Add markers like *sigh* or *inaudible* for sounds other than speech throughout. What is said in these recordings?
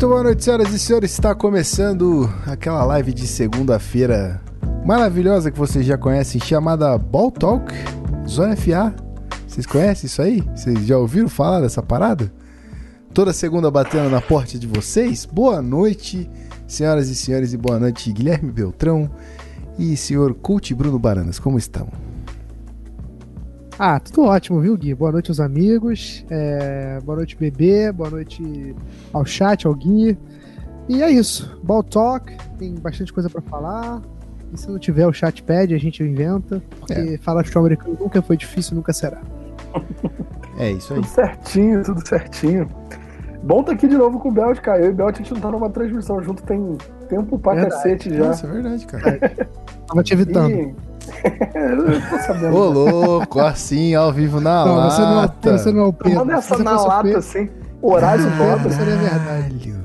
Muito boa noite, senhoras e senhores. Está começando aquela live de segunda-feira maravilhosa que vocês já conhecem, chamada Ball Talk Zona FA. Vocês conhecem isso aí? Vocês já ouviram falar dessa parada? Toda segunda batendo na porta de vocês. Boa noite, senhoras e senhores, e boa noite, Guilherme Beltrão e senhor Coach Bruno Baranas. Como estão? Ah, tudo ótimo, viu, Gui? Boa noite aos amigos, é... boa noite, bebê, boa noite ao chat, ao Gui. E é isso, Ball Talk, tem bastante coisa para falar. E se não tiver o chat pede, a gente inventa, porque é. falar futebol americano nunca foi difícil, nunca será. É isso aí. Tudo certinho, tudo certinho. Bom tá aqui de novo com o Belt, cara. Eu e o Belt a gente não tá numa transmissão junto tem tempo pra verdade. cacete já. Nossa, é verdade, cara. *laughs* Tava te evitando. E... Ô, louco, assim, ao vivo na não, lata. Você não, é, você não é o Pedro. Manda essa na lata, Pedro. assim. Horário nobre. Seria verdade.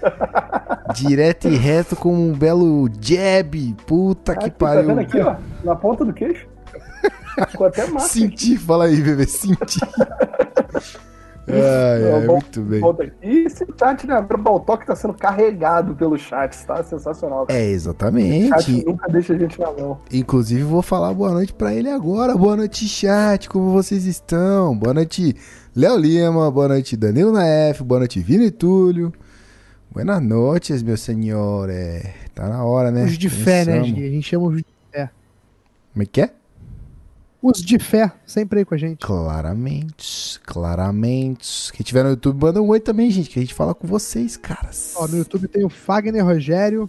*laughs* Direto e reto com um belo jab. Puta que pariu. Tá vendo aqui, ó? Na ponta do queixo. Ficou até massa. Senti, fala aí, bebê, senti. *laughs* Ai, ai, muito bem. E esse chat, né? O Baltoque tá sendo carregado pelo chat, tá? Sensacional. Cara. É, exatamente. O chat nunca deixa a gente na mão. Inclusive, vou falar boa noite pra ele agora. Boa noite, chat. Como vocês estão? Boa noite, Léo Lima. Boa noite, Danilo Naef. Boa noite, Vini Túlio. Buenas noches, meu senhor. É, tá na hora, né? Os de fé, né, Gui? A gente chama os de fé. Como é que é? Os de fé, sempre aí com a gente. Claramente, claramente. Quem tiver no YouTube, manda um oi também, gente, que a gente fala com vocês, caras. Ó, no YouTube tem o Fagner Rogério,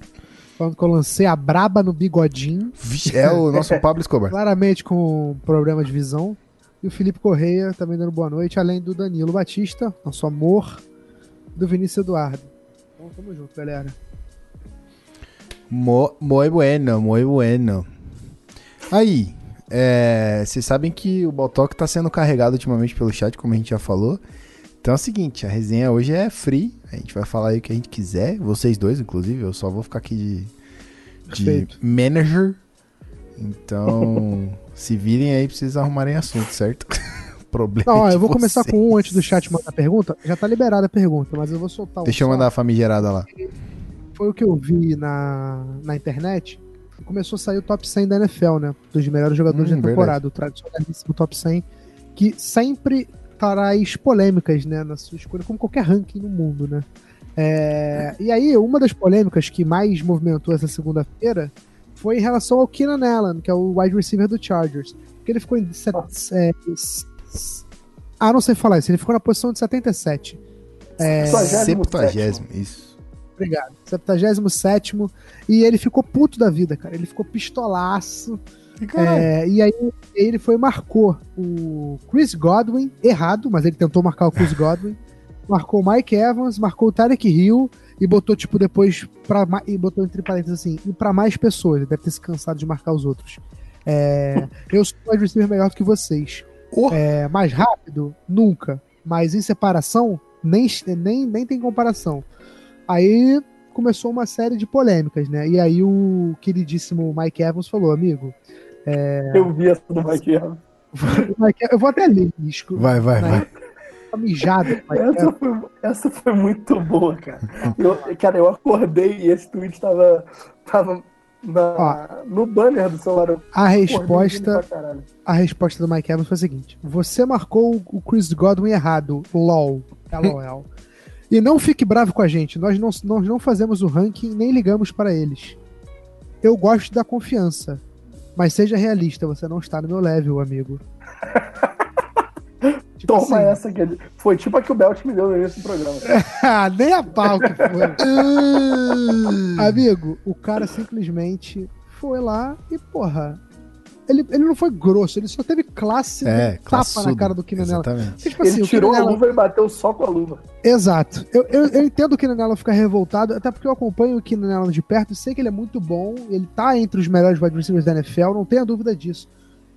falando que eu lancei a braba no bigodinho. É o nosso *laughs* Pablo Escobar. Claramente com problema de visão. E o Felipe Correia também dando boa noite, além do Danilo Batista, nosso amor, do Vinícius Eduardo. Então tamo junto, galera. Mo, muy bueno, muy bueno. Aí, é, vocês sabem que o Baltoque tá sendo carregado ultimamente pelo chat, como a gente já falou. Então é o seguinte, a resenha hoje é free. A gente vai falar aí o que a gente quiser. Vocês dois, inclusive. Eu só vou ficar aqui de, de manager. Então, *laughs* se virem aí, precisa arrumarem assunto, certo? *laughs* problema. Não, eu vou vocês. começar com um antes do chat mandar a pergunta. Já tá liberada a pergunta, mas eu vou soltar um. Deixa eu mandar a famigerada lá. Foi o que eu vi na, na internet. Começou a sair o top 100 da NFL, né? Dos melhores jogadores hum, da temporada, verdade. o tradicionalíssimo top 100, que sempre traz polêmicas, né? Na sua escolha, como qualquer ranking no mundo, né? É, e aí, uma das polêmicas que mais movimentou essa segunda-feira foi em relação ao Keenan Allen, que é o wide receiver do Chargers. Porque ele ficou em set, é, ah, não sei falar isso. Ele ficou na posição de 77. É... 70, isso. Obrigado. 77 e ele ficou puto da vida, cara. Ele ficou pistolaço. É, e aí ele foi e marcou o Chris Godwin, errado, mas ele tentou marcar o Chris *laughs* Godwin. marcou o Mike Evans, marcou o Tarek Hill e botou, tipo, depois pra, e botou entre parênteses assim, e pra mais pessoas. Ele deve ter se cansado de marcar os outros. É, *laughs* eu sou o receiver melhor do que vocês. Oh. É, mais rápido? Nunca. Mas em separação, nem, nem, nem tem comparação. Aí começou uma série de polêmicas, né? E aí o queridíssimo Mike Evans falou, amigo. É... Eu vi essa do Mike Evans. eu vou até ler risco. Vai, vai, né? vai. Tá mijado. Essa foi, essa foi muito boa, cara. Eu, cara, eu acordei e esse tweet tava, tava na, no banner do celular. A resposta, a resposta do Mike Evans foi a seguinte: Você marcou o Chris Godwin errado. LOL. LOL. E não fique bravo com a gente. Nós não, nós não fazemos o ranking nem ligamos para eles. Eu gosto da confiança. Mas seja realista, você não está no meu level, amigo. *laughs* Tipo Toma assim. essa aqui. Foi tipo a que o Belt me deu nesse programa. *laughs* Nem a pau que foi. *laughs* Amigo, o cara simplesmente foi lá e, porra. Ele, ele não foi grosso, ele só teve classe é, tapa na cara do Kinanella. Tipo assim, ele tirou Kinanella... a luva e bateu só com a luva. Exato. Eu, eu, eu entendo o Kinanella ficar revoltado, até porque eu acompanho o Kinanella de perto e sei que ele é muito bom, ele tá entre os melhores wide receivers da NFL, não tenha dúvida disso.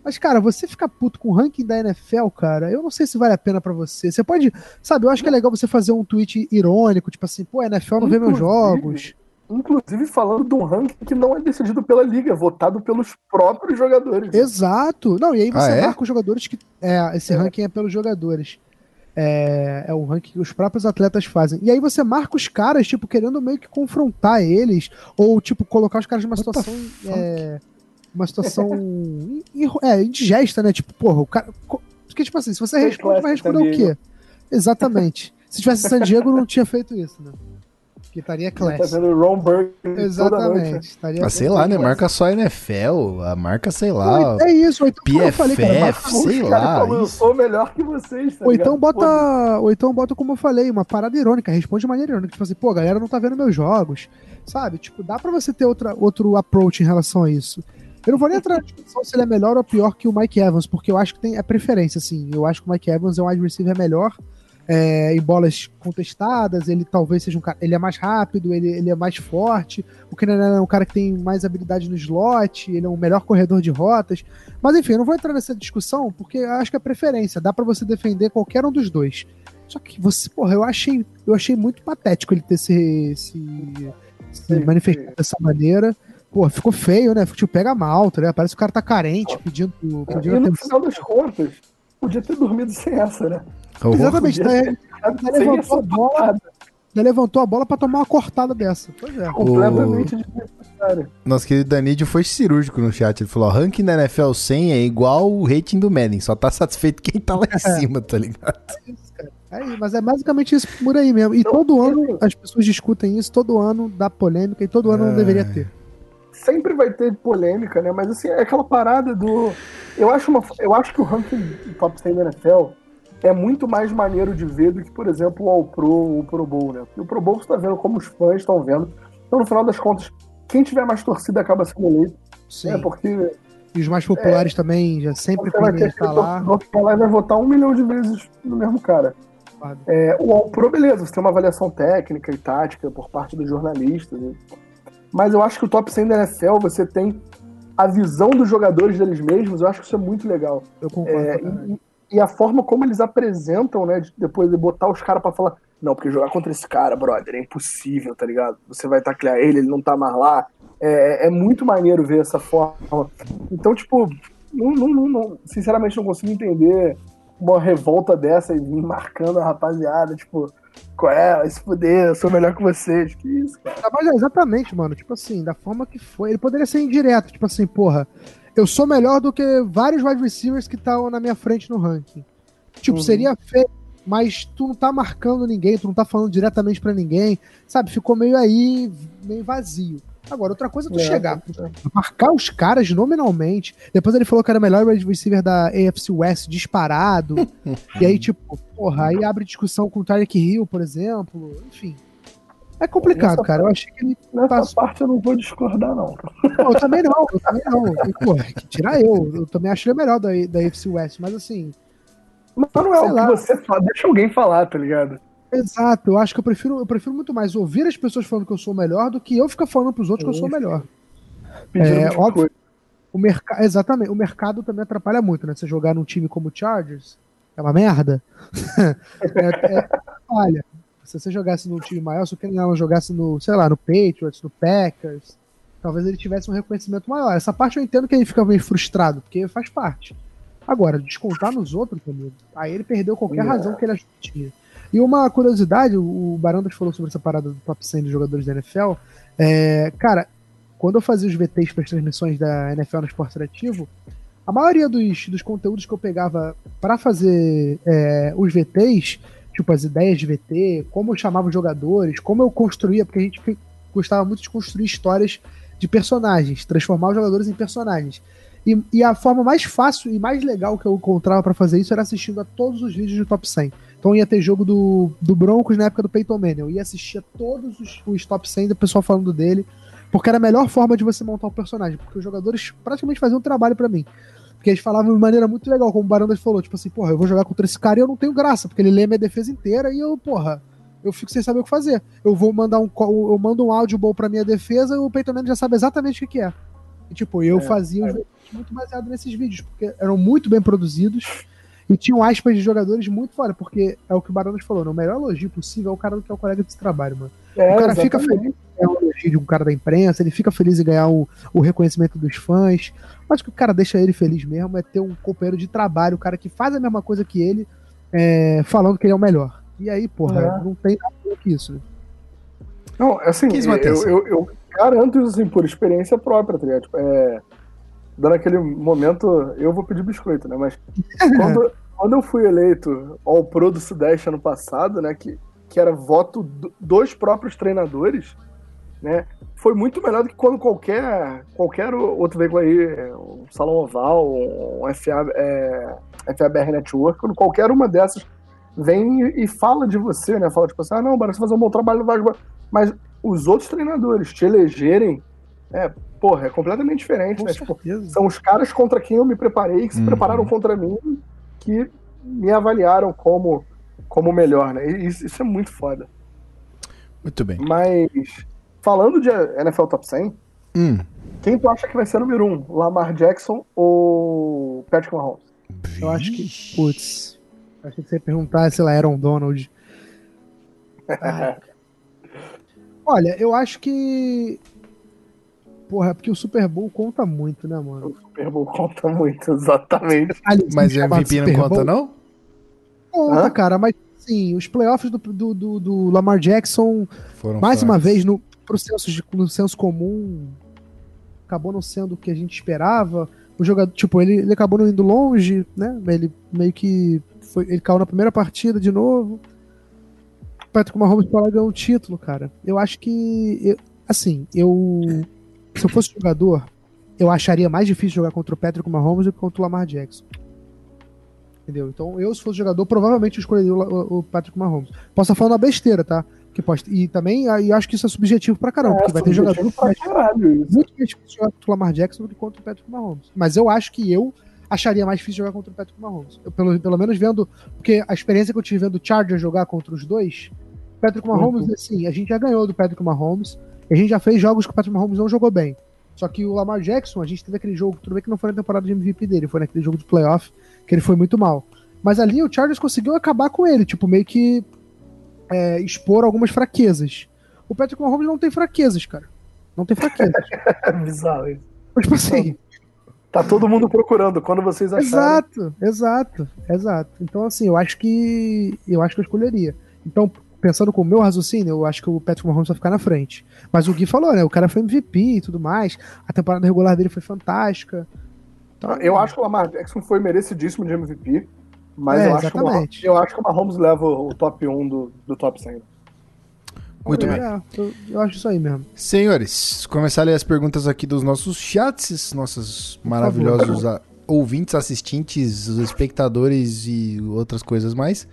Mas, cara, você ficar puto com o ranking da NFL, cara, eu não sei se vale a pena para você. Você pode, sabe, eu acho que é legal você fazer um tweet irônico, tipo assim, pô, a NFL não vê meus jogos. Inclusive falando de um ranking que não é decidido pela liga, é votado pelos próprios jogadores. Exato. Não, e aí você ah, é? marca os jogadores que. É, esse é. ranking é pelos jogadores. É, é o ranking que os próprios atletas fazem. E aí você marca os caras, tipo, querendo meio que confrontar eles, ou, tipo, colocar os caras numa situação. É, uma situação. *laughs* é, indigesta, né? Tipo, porra, o cara. Porque, tipo assim, se você responde, vai responder o quê? Exatamente. Se tivesse San Diego, não tinha feito isso, né? Que estaria classe. Tá vendo Ron Exatamente. Estaria sei lá, né? Marca só NFL, a marca, sei lá. é isso, então, PFF, falei, cara, sei lá. Falou, eu sou melhor que vocês, tá ou então bota, ou então bota como eu falei, uma parada irônica, responde de maneira irônica, tipo assim, pô, a galera não tá vendo meus jogos, sabe? Tipo, dá pra você ter outra, outro approach em relação a isso. Eu não vou nem entrar na discussão se ele é melhor ou pior que o Mike Evans, porque eu acho que tem a preferência, assim. Eu acho que o Mike Evans é um wide receiver melhor é, em bolas contestadas, ele talvez seja um cara. Ele é mais rápido, ele, ele é mais forte. O Kenan é um cara que tem mais habilidade no slot, ele é um melhor corredor de rotas. Mas enfim, eu não vou entrar nessa discussão porque eu acho que é preferência. Dá para você defender qualquer um dos dois. Só que você, porra, eu achei, eu achei muito patético ele ter se, se, se manifestado dessa maneira. Pô, ficou feio, né? Tipo, pega mal, tá ligado? Parece que o cara tá carente, pedindo. pedindo e no final das contas, podia ter dormido sem essa, né? Exatamente. Daí, daí levantou a bola. Daí levantou a bola pra tomar uma cortada dessa. Pois é. Completamente desnecessário. Nosso querido Danídio foi cirúrgico no chat. Ele falou: o ranking da NFL 100 é igual o rating do Madden. Só tá satisfeito quem tá lá em *laughs* é. cima, tá ligado? É isso, cara. É, mas é basicamente isso por aí mesmo. E todo ano as pessoas discutem isso, todo ano dá polêmica e todo ano não deveria ter. Sempre vai ter polêmica, né? Mas assim, é aquela parada do. Eu acho, uma... eu acho que o ranking top 100 da NFL é muito mais maneiro de ver do que, por exemplo, o All Pro ou o Pro Bowl, né? o Pro Bowl você tá vendo como os fãs estão vendo. Então, no final das contas, quem tiver mais torcida acaba sendo eleito. Sim. Né? Porque. E os mais populares é, também, já sempre podem estar lá. vai votar um milhão de vezes no mesmo cara. É, o All Pro, beleza, você tem uma avaliação técnica e tática por parte dos jornalistas. Né? Mas eu acho que o top 100 da NFL você tem a visão dos jogadores deles mesmos, eu acho que isso é muito legal. Eu concordo. É, e, e a forma como eles apresentam, né? De, depois de botar os caras para falar, não, porque jogar contra esse cara, brother, é impossível, tá ligado? Você vai taclear ele, ele não tá mais lá. É, é muito maneiro ver essa forma. Então, tipo, não, não, não, sinceramente não consigo entender uma revolta dessa e marcando a rapaziada, tipo, qual é? Se fuder, eu sou melhor que vocês. Que isso, cara. Mas é exatamente, mano. Tipo assim, da forma que foi. Ele poderia ser indireto, tipo assim, porra eu sou melhor do que vários wide receivers que estão na minha frente no ranking. Tipo, uhum. seria feio, mas tu não tá marcando ninguém, tu não tá falando diretamente para ninguém, sabe? Ficou meio aí, meio vazio. Agora, outra coisa é tu é, chegar, é. marcar os caras nominalmente. Depois ele falou que era o melhor receiver da AFC West disparado. *laughs* e aí, tipo, porra, aí abre discussão com o Tyreek Hill, por exemplo. Enfim. É complicado, nessa cara. Parte, eu achei que ele. Nessa passou... parte eu não vou discordar, não. não. Eu também não, eu também não. E, que tirar eu. Eu também acho ele melhor da, da FC West, mas assim. Mas não é o que você fala, deixa alguém falar, tá ligado? Exato, eu acho que eu prefiro, eu prefiro muito mais ouvir as pessoas falando que eu sou melhor do que eu ficar falando pros outros que eu sou melhor. É, óbvio, o mercado, exatamente, o mercado também atrapalha muito, né? Você jogar num time como o Chargers é uma merda. *laughs* é, é, olha, se você jogasse num time maior, se o Kenny Allen jogasse no, sei lá, no Patriots, no Packers, talvez ele tivesse um reconhecimento maior. Essa parte eu entendo que ele fica meio frustrado, porque faz parte. Agora, descontar nos outros, amigo, aí ele perdeu qualquer é. razão que ele que tinha. E uma curiosidade, o Barandas falou sobre essa parada do top 100 dos jogadores da NFL. É, cara, quando eu fazia os VTs para as transmissões da NFL no Esporte Interativo, a maioria dos, dos conteúdos que eu pegava para fazer é, os VTs tipo, as ideias de VT, como eu chamava os jogadores, como eu construía, porque a gente gostava muito de construir histórias de personagens, transformar os jogadores em personagens. E, e a forma mais fácil e mais legal que eu encontrava para fazer isso era assistindo a todos os vídeos do Top 100. Então ia ter jogo do, do Broncos na época do Peyton Manning. Eu ia assistir a todos os, os Top 100 do pessoal falando dele, porque era a melhor forma de você montar o personagem, porque os jogadores praticamente faziam um trabalho para mim. Porque eles falavam de maneira muito legal, como o Barandas falou, tipo assim, porra, eu vou jogar contra esse cara e eu não tenho graça, porque ele lê minha defesa inteira e eu, porra, eu fico sem saber o que fazer. Eu vou mandar um eu mando um áudio bom pra minha defesa e o Peyton Manning já sabe exatamente o que, é. E tipo, eu é, fazia é. muito baseado nesses vídeos, porque eram muito bem produzidos e tinham aspas de jogadores muito fora, porque é o que o Barandas falou, né? o melhor elogio possível é o cara que é o colega de trabalho, mano. É, o cara exatamente. fica feliz é um elogio de um cara da imprensa, ele fica feliz em ganhar o, o reconhecimento dos fãs. Mas que o cara deixa ele feliz mesmo é ter um companheiro de trabalho, o cara que faz a mesma coisa que ele, é, falando que ele é o melhor. E aí, porra, é. não tem nada que isso. Né? Não, assim, eu, eu, eu, garanto isso assim, por experiência própria, tá ligado? Tipo, é, dando aquele momento, eu vou pedir biscoito, né? Mas quando, *laughs* quando eu fui eleito ao Pro do Sudeste ano passado, né? Que, que era voto dos próprios treinadores, né? Foi muito melhor do que quando qualquer, qualquer outro veículo aí, um Salão Oval, um FA, é, FABR Network, quando qualquer uma dessas vem e fala de você, né? Fala tipo assim, ah, não, parece fazer um bom trabalho no Vasco. Mas os outros treinadores te elegerem, é, porra, é completamente diferente, Com né? Tipo, são os caras contra quem eu me preparei, que se uhum. prepararam contra mim, que me avaliaram como, como melhor, né? Isso, isso é muito foda. Muito bem. Mas, falando de NFL Top 100, hum. quem tu acha que vai ser número um? Lamar Jackson ou Patrick Mahomes? Eu acho que, putz, Achei que você ia perguntar se ela era um Donald. *laughs* Olha, eu acho que. Porra, é porque o Super Bowl conta muito, né, mano? O Super Bowl conta muito, exatamente. mas o MVP não conta, não? Conta, Hã? cara, mas sim, os playoffs do, do, do, do Lamar Jackson, Foram mais fracos. uma vez, no, pro senso, no senso comum, acabou não sendo o que a gente esperava. O jogador, tipo, ele, ele acabou não indo longe, né? Ele meio que foi, ele caiu na primeira partida de novo. O Patrick Mahomes para ganhar um título, cara. Eu acho que. Eu, assim, eu. Se eu fosse jogador, eu acharia mais difícil jogar contra o Patrick Mahomes do que contra o Lamar Jackson. Entendeu? Então, eu, se fosse jogador, provavelmente eu escolheria o, o Patrick Mahomes. Posso estar falando uma besteira, tá? Que pode, e também e acho que isso é subjetivo pra caramba, é, porque vai ter jogador pra caralho, muito mais difícil jogar contra o Lamar Jackson do que contra o Patrick Mahomes. Mas eu acho que eu acharia mais difícil jogar contra o Patrick Mahomes. Eu, pelo, pelo menos vendo, porque a experiência que eu tive vendo o Chargers jogar contra os dois, Patrick Mahomes, uhum. assim, a gente já ganhou do Patrick Mahomes, a gente já fez jogos que o Patrick Mahomes não jogou bem. Só que o Lamar Jackson, a gente teve aquele jogo, tudo bem que não foi na temporada de MVP dele, foi naquele jogo de playoff, que ele foi muito mal. Mas ali o Chargers conseguiu acabar com ele, tipo, meio que é, expor algumas fraquezas. O Patrick Mahomes não tem fraquezas, cara. Não tem fraquezas. *laughs* Bizarro isso. Tipo assim, Tá todo mundo procurando quando vocês acharem. Exato, exato, exato. Então, assim, eu acho que. Eu acho que eu escolheria. Então, pensando com o meu raciocínio, eu acho que o Patrick Mahomes vai ficar na frente. Mas o Gui falou, né? O cara foi MVP e tudo mais. A temporada regular dele foi fantástica. Então, eu acho que o Lamar Jackson foi merecidíssimo de MVP. Mas é, eu, acho que o Mahomes, eu acho que o Mahomes leva o top 1 do, do top 100. Muito bem. É, eu, eu, acho isso aí mesmo. Senhores, começar a ler as perguntas aqui dos nossos chats, nossos maravilhosos a, ouvintes, assistentes, os espectadores e outras coisas mais.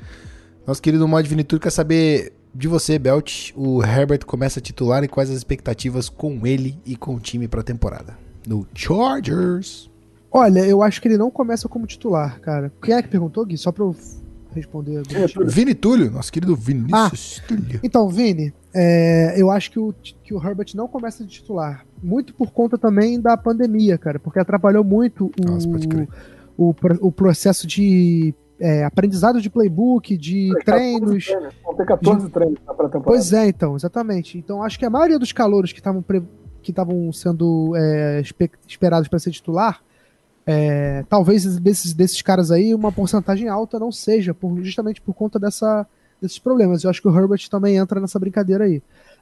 Nosso querido Mod Vinitur quer saber de você, Belt. O Herbert começa a titular e quais as expectativas com ele e com o time para a temporada? No Chargers. Olha, eu acho que ele não começa como titular, cara. Quem é que perguntou, Gui? Só pra eu responder. É, Vini Túlio, nosso querido Vinícius ah, Túlio. Então, Vini, é, eu acho que o, que o Herbert não começa de titular. Muito por conta também da pandemia, cara, porque atrapalhou muito o, Nossa, o, o, processo de é, aprendizado de playbook, de treinos. treinos. Vão ter 14 de... treinos pra temporada. Pois é, então, exatamente. Então acho que a maioria dos calouros que estavam pre... que estavam sendo é, esperados para ser titular, é, talvez desses, desses caras aí, uma porcentagem alta não seja, por, justamente por conta dessa, desses problemas. Eu acho que o Herbert também entra nessa brincadeira aí.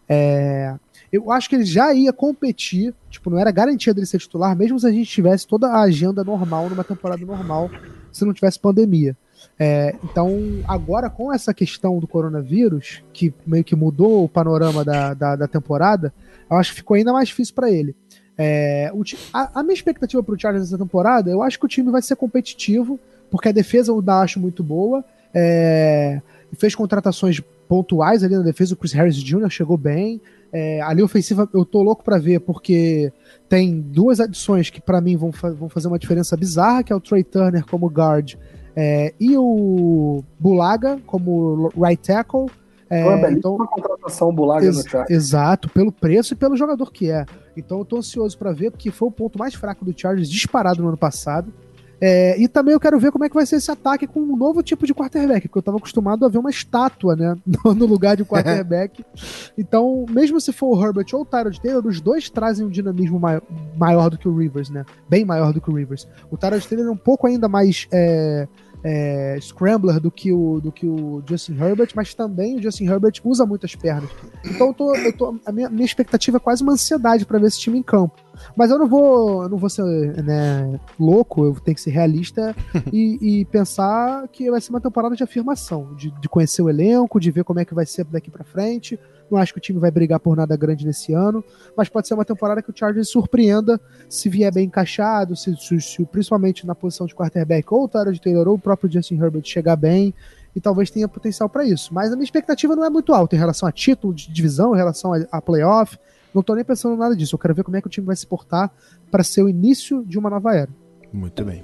É, eu acho que ele já ia competir, tipo, não era garantia dele ser titular, mesmo se a gente tivesse toda a agenda normal, numa temporada normal, se não tivesse pandemia. É, então, agora com essa questão do coronavírus, que meio que mudou o panorama da, da, da temporada, eu acho que ficou ainda mais difícil para ele. É, o, a, a, minha expectativa para o Chargers nessa temporada, eu acho que o time vai ser competitivo, porque a defesa eu ainda acho muito boa. É, fez contratações pontuais ali na defesa, o Chris Harris Jr. chegou bem. É, a linha ofensiva eu tô louco para ver, porque tem duas adições que para mim vão, fa vão fazer uma diferença bizarra, que é o Trey Turner como guard é, e o Bulaga como right tackle. É, uma então, contratação Bulaga ex no Chargers. Exato, pelo preço e pelo jogador que é. Então eu tô ansioso para ver, porque foi o ponto mais fraco do Chargers disparado no ano passado. É, e também eu quero ver como é que vai ser esse ataque com um novo tipo de quarterback, porque eu estava acostumado a ver uma estátua, né, *laughs* no lugar de quarterback. *laughs* então, mesmo se for o Herbert ou o Tyrod Taylor, os dois trazem um dinamismo maior, maior, do que o Rivers, né, bem maior do que o Rivers. O Tyrod Taylor é um pouco ainda mais é, é, scrambler do que, o, do que o Justin Herbert, mas também o Justin Herbert usa muitas pernas. Então eu tô, eu tô, a minha, minha expectativa é quase uma ansiedade para ver esse time em campo. Mas eu não vou, eu não vou ser né, louco, eu tenho que ser realista *laughs* e, e, pensar que vai ser uma temporada de afirmação, de, de conhecer o elenco, de ver como é que vai ser daqui para frente. Não acho que o time vai brigar por nada grande nesse ano, mas pode ser uma temporada que o Chargers surpreenda se vier bem encaixado, se, se, se principalmente na posição de quarterback ou o Tyrod Taylor ou o próprio Justin Herbert chegar bem e talvez tenha potencial para isso. Mas a minha expectativa não é muito alta em relação a título de divisão, em relação a, a playoff. Não tô nem pensando em nada disso. Eu quero ver como é que o time vai se portar para ser o início de uma nova era. Muito bem.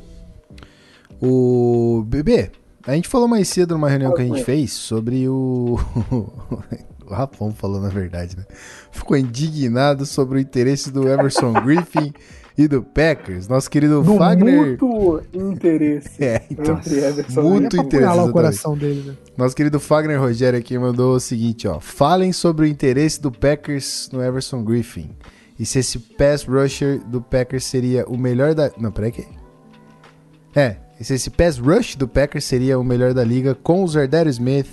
O bebê, a gente falou mais cedo numa reunião que a gente fez sobre o *laughs* o Rafão falou na verdade, né? Ficou indignado sobre o interesse do Emerson *laughs* Griffin e do Packers. Nosso querido do Fagner. Muito interesse. *laughs* É, então. Muito interesse. o coração dele, né? Nosso querido Fagner Rogério aqui mandou o seguinte, ó. Falem sobre o interesse do Packers no Everson Griffin. E se esse pass rusher do Packers seria o melhor da. Não, peraí que. É, e se esse pass rush do Packers seria o melhor da liga com o Zerdero Smith,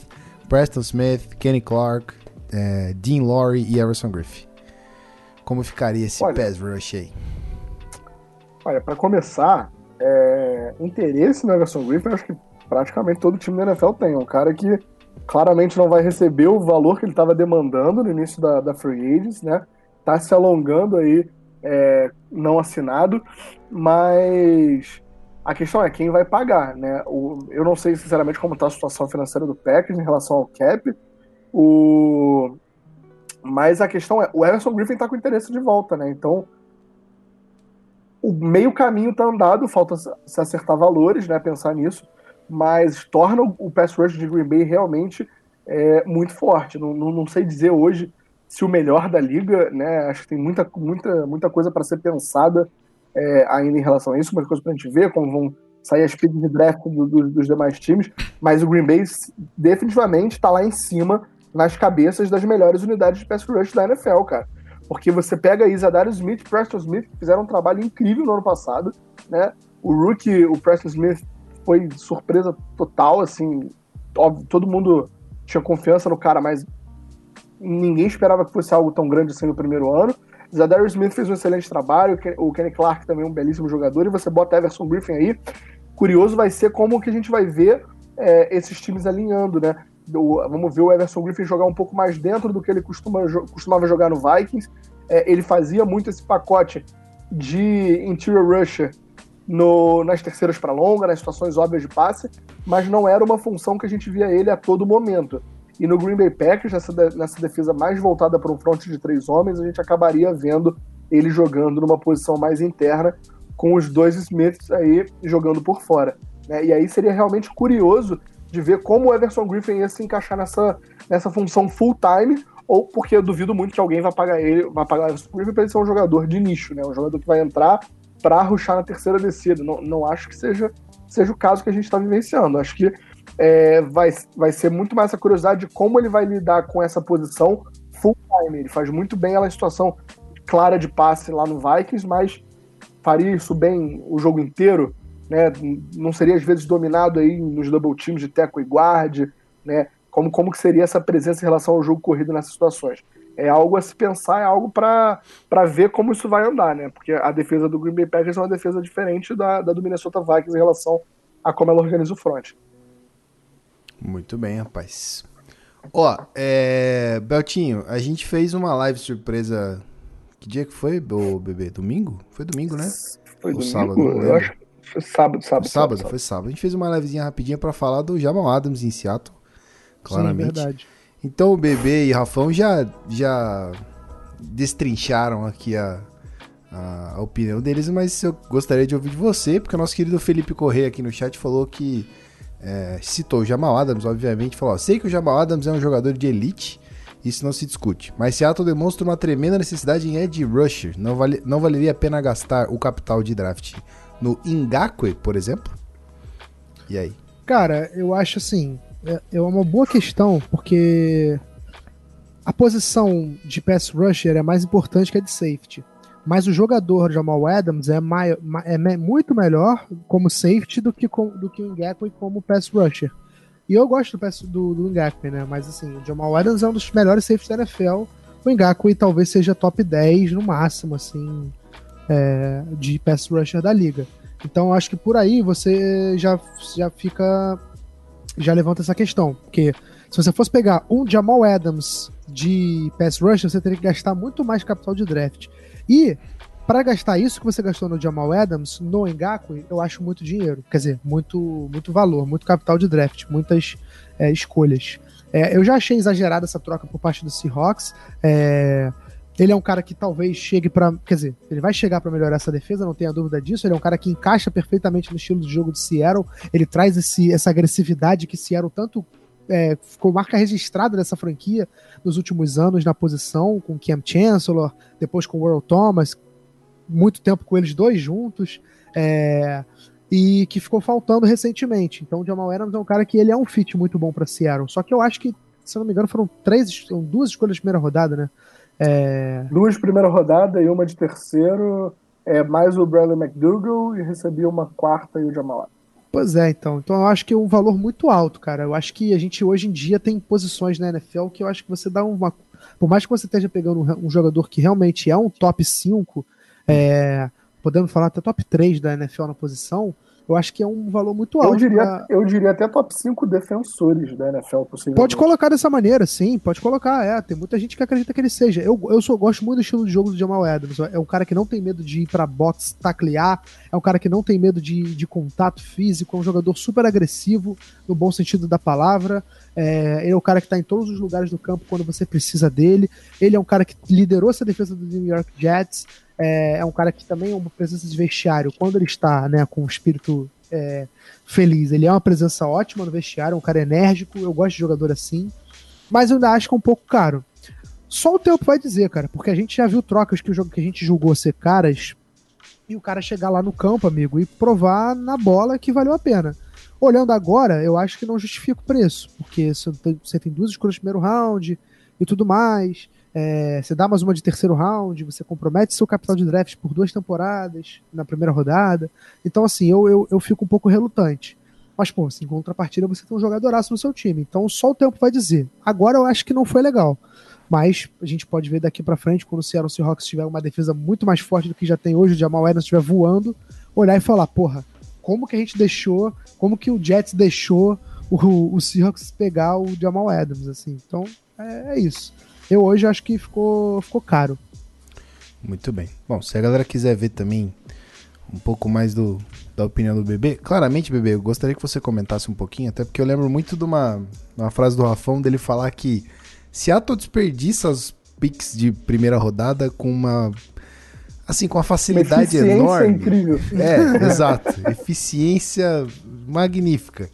Preston Smith, Kenny Clark, é, Dean Laurie e Everson Griffin. Como ficaria esse olha, pass rush aí? Olha, para começar, é, interesse no Everson Griffin, acho que praticamente todo time da NFL tem. É um cara que claramente não vai receber o valor que ele estava demandando no início da, da Free Agents, né? Tá se alongando aí, é, não assinado, mas a questão é quem vai pagar, né? O, eu não sei sinceramente como está a situação financeira do Packers em relação ao cap, o... Mas a questão é, o Everson Griffin tá com interesse de volta, né? Então, o meio caminho tá andado, falta se acertar valores, né? Pensar nisso, mas torna o pass rush de Green Bay realmente é, muito forte. Não, não, não, sei dizer hoje se o melhor da liga, né? Acho que tem muita, muita, muita coisa para ser pensada é, ainda em relação a isso, muita coisa pra gente ver, como vão sair as picks de draft do, do, dos demais times, mas o Green Bay definitivamente está lá em cima nas cabeças das melhores unidades de pass rush da NFL, cara. Porque você pega Isadarius Smith Preston Smith, que fizeram um trabalho incrível no ano passado, né? O rookie, o Preston Smith, foi surpresa total, assim, óbvio, todo mundo tinha confiança no cara, mas ninguém esperava que fosse algo tão grande assim no primeiro ano. Zadarius Smith fez um excelente trabalho, o Kenny Clark também é um belíssimo jogador, e você bota Everson Griffin aí. Curioso vai ser como que a gente vai ver é, esses times alinhando, né? Vamos ver o Everson Griffin jogar um pouco mais dentro do que ele costuma, costumava jogar no Vikings. É, ele fazia muito esse pacote de interior rusher no, nas terceiras para longa, nas situações óbvias de passe, mas não era uma função que a gente via ele a todo momento. E no Green Bay Packers, nessa, nessa defesa mais voltada para um front de três homens, a gente acabaria vendo ele jogando numa posição mais interna, com os dois Smiths aí jogando por fora. Né? E aí seria realmente curioso de ver como o Everson Griffin ia se encaixar nessa, nessa função full time, ou porque eu duvido muito que alguém vai pagar ele, vai pagar o Everson Griffin para ele ser um jogador de nicho, né? Um jogador que vai entrar para ruxar na terceira descida. Não, não acho que seja, seja o caso que a gente está vivenciando. Acho que é, vai, vai ser muito mais a curiosidade de como ele vai lidar com essa posição full time. Ele faz muito bem ela situação clara de passe lá no Vikings, mas faria isso bem o jogo inteiro né? Não seria às vezes dominado aí nos double teams de teco e guarde, né? Como, como que seria essa presença em relação ao jogo corrido nessas situações? É algo a se pensar, é algo para ver como isso vai andar, né? Porque a defesa do Green Bay Packers é uma defesa diferente da, da do Minnesota Vikings em relação a como ela organiza o front. Muito bem, rapaz. Ó, é... Beltinho, a gente fez uma live surpresa. Que dia que foi, bebê? Domingo? Foi domingo, né? Foi Ou domingo? sábado? Eu acho, foi sábado, sábado. Sábado, sábado, foi sábado. A gente fez uma livezinha rapidinha para falar do Jamal Adams em Seattle. Claramente. Sim, verdade. Então o Bebê e Rafão já, já destrincharam aqui a, a, a, opinião deles, mas eu gostaria de ouvir de você, porque o nosso querido Felipe Correia aqui no chat falou que é, citou o Jamal Adams, obviamente, falou: sei que o Jamal Adams é um jogador de elite, isso não se discute. Mas Seattle demonstra uma tremenda necessidade em edge rusher. Não, vale, não valeria a pena gastar o capital de draft no Ingakwe, por exemplo? E aí? Cara, eu acho assim, é, é uma boa questão, porque a posição de pass rusher é mais importante que a de safety. Mas o jogador Jamal Adams é, é muito melhor como safety do que, com, do que o Ngakwe como pass rusher. E eu gosto do, do, do Ngakwe, né? Mas assim, o Jamal Adams é um dos melhores safeties da NFL. O Ngakwe talvez seja top 10 no máximo, assim, é, de pass rusher da liga. Então acho que por aí você já, já fica. Já levanta essa questão. Porque se você fosse pegar um Jamal Adams de pass rusher, você teria que gastar muito mais capital de draft. E para gastar isso que você gastou no Jamal Adams, no Engaku, eu acho muito dinheiro. Quer dizer, muito, muito valor, muito capital de draft, muitas é, escolhas. É, eu já achei exagerada essa troca por parte do Seahawks. É, ele é um cara que talvez chegue para, quer dizer, ele vai chegar para melhorar essa defesa, não tenha dúvida disso. Ele é um cara que encaixa perfeitamente no estilo de jogo de Seattle. Ele traz esse, essa agressividade que Seattle tanto é, ficou marca registrada dessa franquia nos últimos anos na posição, com Cam Chancellor, depois com Earl Thomas, muito tempo com eles dois juntos, é, e que ficou faltando recentemente. Então o Jamal Adams é um cara que ele é um fit muito bom para Seattle. Só que eu acho que, se não me engano, foram três, duas escolhas de primeira rodada, né? É... Duas primeira rodada e uma de terceiro, é, mais o Bradley McDougall e recebi uma quarta e o Jamal. Pois é, então. Então eu acho que é um valor muito alto, cara. Eu acho que a gente hoje em dia tem posições na NFL que eu acho que você dá uma. Por mais que você esteja pegando um, jogador que realmente é um top 5, é, podemos falar até top 3 da NFL na posição, eu acho que é um valor muito alto. Eu diria, pra... eu diria até top 5 defensores da NFL possível. Pode colocar dessa maneira, sim, pode colocar. É, tem muita gente que acredita que ele seja. Eu, eu sou, gosto muito do estilo de jogo do Jamal Adams. É um cara que não tem medo de ir pra box taclear, é um cara que não tem medo de, de contato físico, é um jogador super agressivo, no bom sentido da palavra. É, ele é o cara que está em todos os lugares do campo quando você precisa dele. Ele é um cara que liderou essa defesa do New York Jets é, é um cara que também é uma presença de vestiário. Quando ele está né, com o espírito é, feliz, ele é uma presença ótima no vestiário, é um cara enérgico. Eu gosto de jogador assim, mas eu ainda acho que é um pouco caro. Só o tempo vai dizer, cara, porque a gente já viu trocas que o jogo que a gente julgou ser caras e o cara chegar lá no campo, amigo, e provar na bola que valeu a pena. Olhando agora, eu acho que não justifica o preço, porque você tem duas escolhas no primeiro round e tudo mais. É, você dá mais uma de terceiro round, você compromete seu capital de draft por duas temporadas na primeira rodada. Então, assim, eu, eu, eu fico um pouco relutante. Mas, pô, assim, em contrapartida, você tem um jogadoraço no seu time. Então, só o tempo vai dizer. Agora eu acho que não foi legal. Mas a gente pode ver daqui para frente, quando o Seattle Seahawks tiver uma defesa muito mais forte do que já tem hoje, o Jamal Adams estiver voando, olhar e falar, porra, como que a gente deixou, como que o Jets deixou o, o Seahawks pegar o Jamal Adams, assim. Então, é, é isso. Eu hoje acho que ficou, ficou caro. Muito bem. Bom, se a galera quiser ver também um pouco mais do, da opinião do bebê, claramente, bebê, eu gostaria que você comentasse um pouquinho, até porque eu lembro muito de uma, uma frase do Rafão dele falar que Seattle desperdiça as picks de primeira rodada com uma assim com uma facilidade uma enorme. Incrível. É, exato. *laughs* Eficiência magnífica.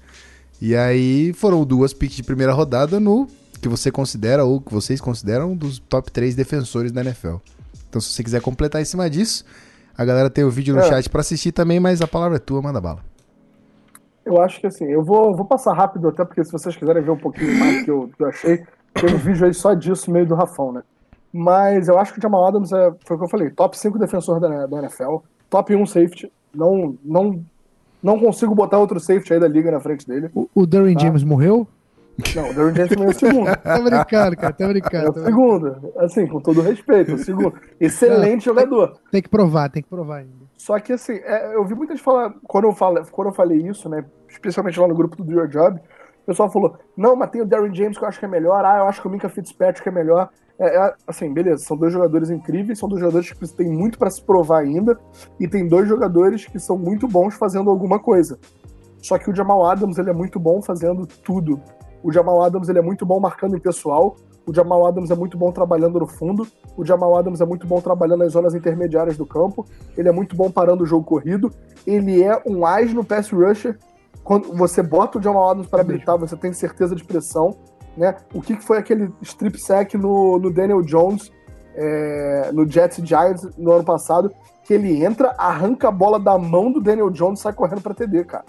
E aí foram duas picks de primeira rodada no que você considera ou que vocês consideram um dos top 3 defensores da NFL. Então, se você quiser completar em cima disso, a galera tem o vídeo no é. chat para assistir também, mas a palavra é tua, manda bala. Eu acho que assim, eu vou, vou passar rápido até, porque se vocês quiserem ver um pouquinho mais que eu, que eu achei, tem um vídeo aí só disso, meio do Rafão, né? Mas eu acho que o Jamal Adams é, foi o que eu falei, top 5 defensor da, da NFL, top 1 safety, não, não, não consigo botar outro safety aí da liga na frente dele. O, o Darren tá? James morreu? Não, o Darren Jackson é o segundo. *laughs* tá brincando, cara, tá brincando. É o segundo, assim, com todo respeito, o segundo. Excelente é, jogador. Tem, tem, que provar, tem que provar ainda. Só que, assim, é, eu vi muita gente falar, quando eu, falo, quando eu falei isso, né, especialmente lá no grupo do Do Your Job, o pessoal falou, não, mas tem o Darren James que eu acho que é melhor, ah, eu acho que o Minka Fitzpatrick é melhor. É, é, assim, beleza, são dois jogadores incríveis, são dois jogadores que têm muito para se provar ainda, e tem dois jogadores que são muito bons fazendo alguma coisa. Só que o Jamal Adams, ele é muito bom fazendo tudo. O Jamal Adams ele é muito bom marcando em pessoal. O Jamal Adams é muito bom trabalhando no fundo. O Jamal Adams é muito bom trabalhando nas zonas intermediárias do campo. Ele é muito bom parando o jogo corrido. Ele é um ás no pass rusher. Quando você bota o Jamal Adams para habilitar, você tem certeza de pressão. Né? O que, foi aquele strip sack no, no Daniel Jones, é, no Jets Giants no ano passado, que ele entra, arranca a bola da mão do Daniel Jones e sai correndo para TD, cara.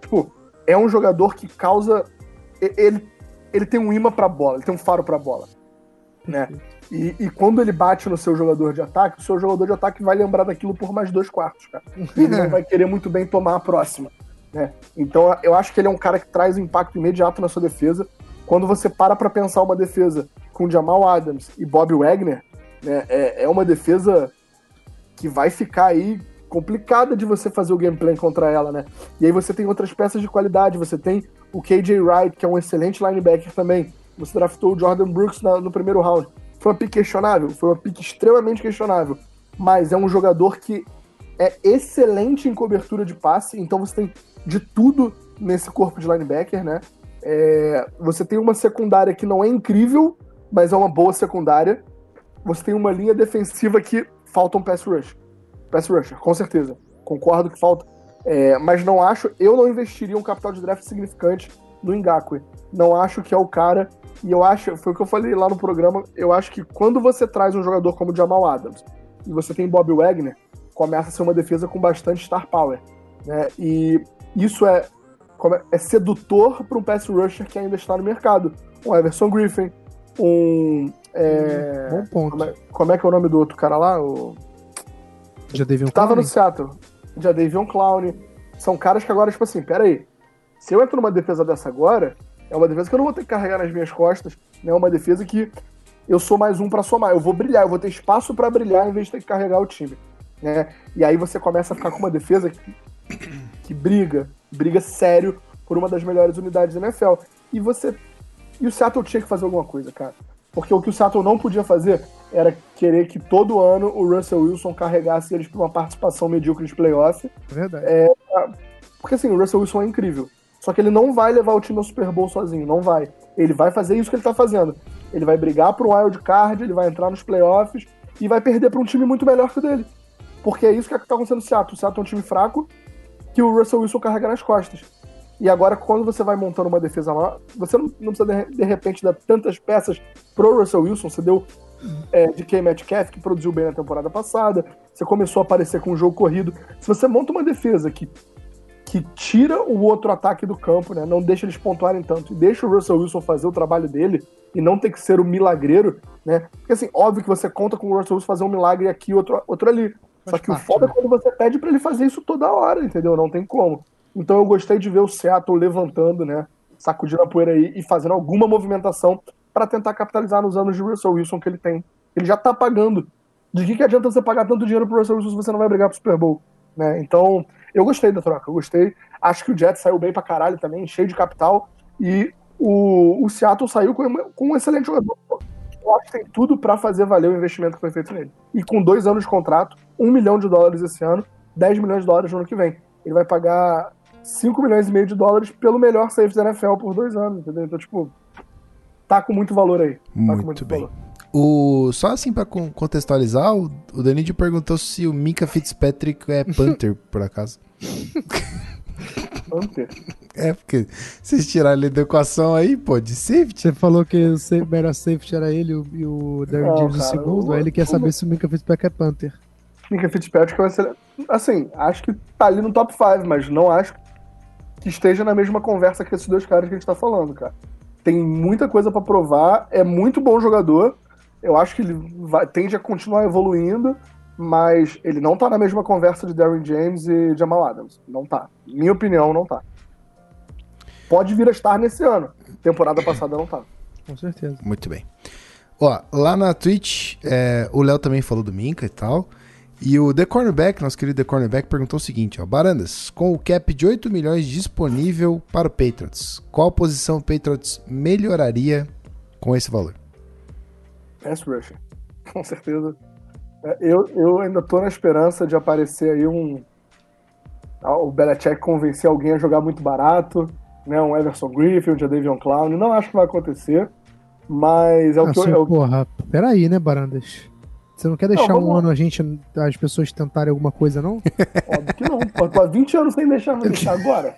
Tipo, é um jogador que causa ele, ele tem um imã pra bola, ele tem um faro pra bola. Né? E, e, quando ele bate no seu jogador de ataque, o seu jogador de ataque vai lembrar daquilo por mais dois quartos, cara. E ele não *laughs* vai querer muito bem tomar a próxima. Né? Então eu acho que ele é um cara que traz impacto imediato na sua defesa. Quando você para para pensar uma defesa com Jamal Adams e Bob Wagner, né, é, é uma defesa que vai ficar aí complicada de você fazer o gameplay contra ela, né? E aí você tem outras peças de qualidade, você tem o KJ Wright, que é um excelente linebacker também. Você draftou o Jordan Brooks na, no primeiro round. Foi uma pick questionável, foi uma pick extremamente questionável, mas é um jogador que é excelente em cobertura de passe, então você tem de tudo nesse corpo de linebacker, né? É, você tem uma secundária que não é incrível, mas é uma boa secundária. Você tem uma linha defensiva que falta um pass rush. Pass rusher, com certeza. Concordo que falta. É, mas não acho, eu não investiria um capital de draft significante no Ngakwe. Não acho que é o cara. E eu acho, foi o que eu falei lá no programa, eu acho que quando você traz um jogador como Jamal Adams e você tem Bob Wagner, começa a ser uma defesa com bastante star power. Né? E isso é, é sedutor para um pass rusher que ainda está no mercado. Um Everson Griffin, um. É, Bom ponto. Como é, como é, que é o nome do outro cara lá? O... Já Davion Tava no Seattle. Já Davion Clown. São caras que agora, tipo assim, peraí. Se eu entro numa defesa dessa agora, é uma defesa que eu não vou ter que carregar nas minhas costas. Né? É uma defesa que eu sou mais um para somar. Eu vou brilhar, eu vou ter espaço para brilhar em vez de ter que carregar o time. Né? E aí você começa a ficar com uma defesa que que briga, briga sério por uma das melhores unidades da NFL. E você. E o Seattle tinha que fazer alguma coisa, cara. Porque o que o Seattle não podia fazer era querer que todo ano o Russell Wilson carregasse eles para uma participação medíocre de playoff. Verdade. É, porque assim, o Russell Wilson é incrível. Só que ele não vai levar o time ao Super Bowl sozinho, não vai. Ele vai fazer isso que ele tá fazendo. Ele vai brigar por um wild card, ele vai entrar nos playoffs e vai perder para um time muito melhor que o dele. Porque é isso que tá acontecendo no Seattle. O Seattle é um time fraco que o Russell Wilson carrega nas costas. E agora, quando você vai montando uma defesa lá, você não, não precisa de, de, repente dar tantas peças pro Russell Wilson. Você deu é, de K. Metcalf, que produziu bem na temporada passada. Você começou a aparecer com o jogo corrido. Se você monta uma defesa que, que tira o outro ataque do campo, né, não deixa eles pontuarem tanto, e deixa o Russell Wilson fazer o trabalho dele e não ter que ser o milagreiro, né? Porque assim, óbvio que você conta com o Russell Wilson fazer um milagre aqui, outro, outro ali. Só que parte, o foda né? é quando você pede para ele fazer isso toda hora, entendeu? Não tem como. Então eu gostei de ver o Seattle levantando, né? Sacudindo a poeira aí e fazendo alguma movimentação para tentar capitalizar nos anos de Russell Wilson que ele tem. Ele já tá pagando. De que, que adianta você pagar tanto dinheiro pro Russell Wilson se você não vai brigar pro Super Bowl? Né? Então, eu gostei da troca, eu gostei. Acho que o Jets saiu bem pra caralho também, cheio de capital. E o, o Seattle saiu com, com um excelente jogador eu acho que tem tudo para fazer valer o investimento que foi feito nele. E com dois anos de contrato, um milhão de dólares esse ano, 10 milhões de dólares no ano que vem. Ele vai pagar 5 milhões e meio de dólares pelo melhor safety da NFL por dois anos, entendeu? Então, tipo, tá com muito valor aí. Tá muito, muito bem. Valor. O, só assim para contextualizar, o, o Danilo perguntou se o Mika Fitzpatrick é *laughs* Panther, por acaso. Panther? É, porque vocês tiraram ele da equação aí, pô, de safety. Você falou que o melhor safety era ele e o Darren James o segundo, aí ele quer saber se o Minka Fitzpatrick é Panther. Minka Fitzpatrick vai ser. Assim, acho que tá ali no top 5, mas não acho que esteja na mesma conversa que esses dois caras que a gente tá falando, cara. Tem muita coisa para provar, é muito bom jogador. Eu acho que ele vai, tende a continuar evoluindo, mas ele não tá na mesma conversa de Darren James e Jamal Adams. Não tá. Minha opinião, não tá pode vir a estar nesse ano. Temporada passada não estava. *coughs* Com certeza. Muito bem. Ó, lá na Twitch, é, o Léo também falou do Minca e tal. E o The Cornerback, nosso querido The Cornerback, perguntou o seguinte, ó. Barandas, com o cap de 8 milhões disponível para o Patriots, qual posição o Patriots melhoraria com esse valor? Pass rusher. *laughs* Com certeza. É, eu, eu ainda tô na esperança de aparecer aí um... O Belichick convencer alguém a jogar muito barato né, um Everson Griffin, um Jadavion Clown. Não acho que vai acontecer, mas é o ah, que eu. É o... Porra, peraí, né, Barandas? Você não quer deixar não, um ano a gente, as pessoas tentarem alguma coisa, não? Óbvio que não. Pô, há 20 anos sem deixar, não deixar agora.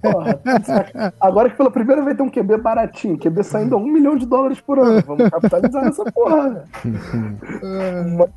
Porra, *laughs* agora que pela primeira vez tem um QB baratinho, QB saindo a um milhão de dólares por ano. Vamos capitalizar nessa porra. Né? *laughs*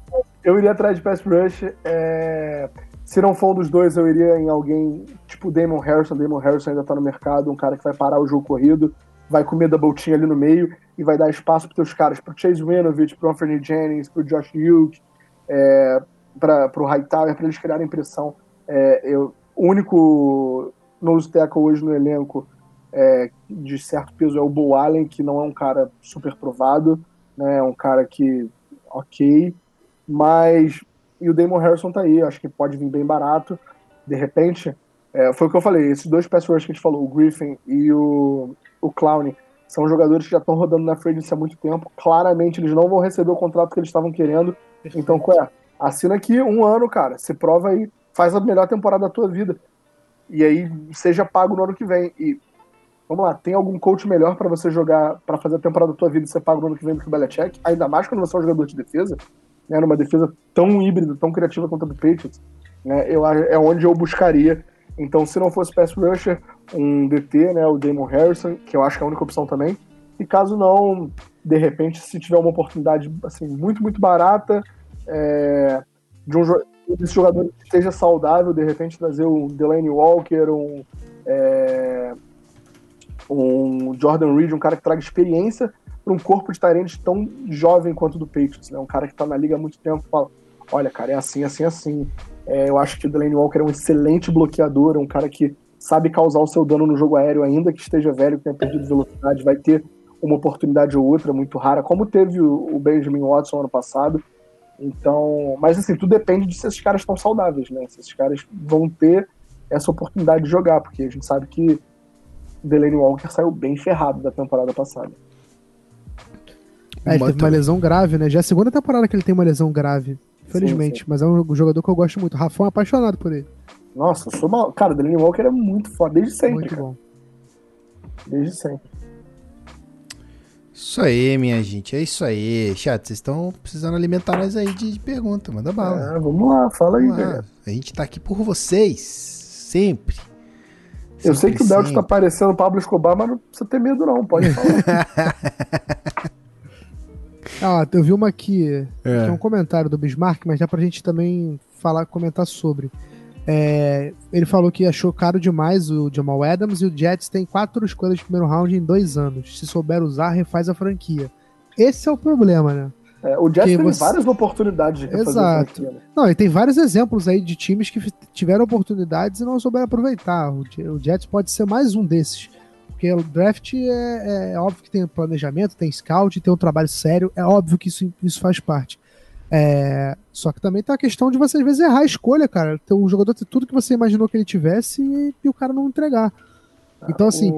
eu iria atrás de Pass Rush. É... Se não for um dos dois, eu iria em alguém tipo Damon Harrison. Damon Harrison ainda tá no mercado, um cara que vai parar o jogo corrido, vai comer double team ali no meio. e vai dar espaço para os caras, para Chase Winovich, para Anthony Jennings, para Josh Hughes, é, para o Hightower, para eles criarem pressão. É, eu, o único nose tackle hoje no elenco é, de certo peso é o Bo Allen, que não é um cara super provado, né, é um cara que, ok, mas e o Damon Harrison tá aí, acho que pode vir bem barato, de repente, é, foi o que eu falei, esses dois pass rush que a gente falou, o Griffin e o, o Clown, são jogadores que já estão rodando na frente há muito tempo, claramente eles não vão receber o contrato que eles estavam querendo, então, qual é? Assina aqui um ano, cara, se prova aí, faz a melhor temporada da tua vida, e aí seja pago no ano que vem, e Vamos lá, tem algum coach melhor para você jogar, para fazer a temporada da tua vida e você paga no ano que vem do que o Belichick? Ainda mais quando você é um jogador de defesa, né, numa defesa tão híbrida, tão criativa quanto a do Patriots, né, eu, é onde eu buscaria. Então, se não fosse pass rusher, um DT, né, o Damon Harrison, que eu acho que é a única opção também. E caso não, de repente, se tiver uma oportunidade assim muito, muito barata, é, de um desse jogador que esteja saudável, de repente trazer um Delaney Walker, um, é, um Jordan Reed, um cara que traga experiência para um corpo de Tyrande tão jovem quanto o do Patriots, né? Um cara que está na liga há muito tempo fala, olha, cara, é assim, assim, assim. É, eu acho que o Delaney Walker é um excelente bloqueador, é um cara que sabe causar o seu dano no jogo aéreo, ainda que esteja velho, que tenha perdido velocidade, vai ter uma oportunidade ou outra muito rara, como teve o Benjamin Watson ano passado. Então, mas assim, tudo depende de se esses caras estão saudáveis, né? Se esses caras vão ter essa oportunidade de jogar, porque a gente sabe que Delaney Walker saiu bem ferrado da temporada passada. É, ele teve uma lesão grave, né? Já é a segunda temporada que ele tem uma lesão grave, felizmente. Sim, sim. Mas é um jogador que eu gosto muito. O Rafão é apaixonado por ele. Nossa, eu sou mal. Cara, o Delaney Walker é muito foda, desde sempre. Muito cara. bom. Desde sempre. Isso aí, minha gente. É isso aí. Chat, vocês estão precisando alimentar nós aí de, de pergunta. Manda bala. É, vamos lá, fala vamos aí, velho. A gente tá aqui por vocês. Sempre. Eu sei que o Delta tá parecendo o Pablo Escobar, mas não precisa ter medo, não. Pode *laughs* falar. Ah, eu vi uma aqui, é. que é um comentário do Bismarck, mas dá pra gente também falar, comentar sobre. É, ele falou que achou caro demais o Jamal Adams e o Jets tem quatro escolhas de primeiro round em dois anos. Se souber usar, refaz a franquia. Esse é o problema, né? É, o Jets teve você... várias oportunidades de Exato. Franquia, né? Não, e tem vários exemplos aí de times que tiveram oportunidades e não souberam aproveitar. O Jets pode ser mais um desses. Porque o draft é, é óbvio que tem planejamento, tem scout, tem um trabalho sério, é óbvio que isso, isso faz parte. É, só que também tá a questão de você às vezes errar a escolha, cara. Então, o jogador ter tudo que você imaginou que ele tivesse e, e o cara não entregar. Então, assim,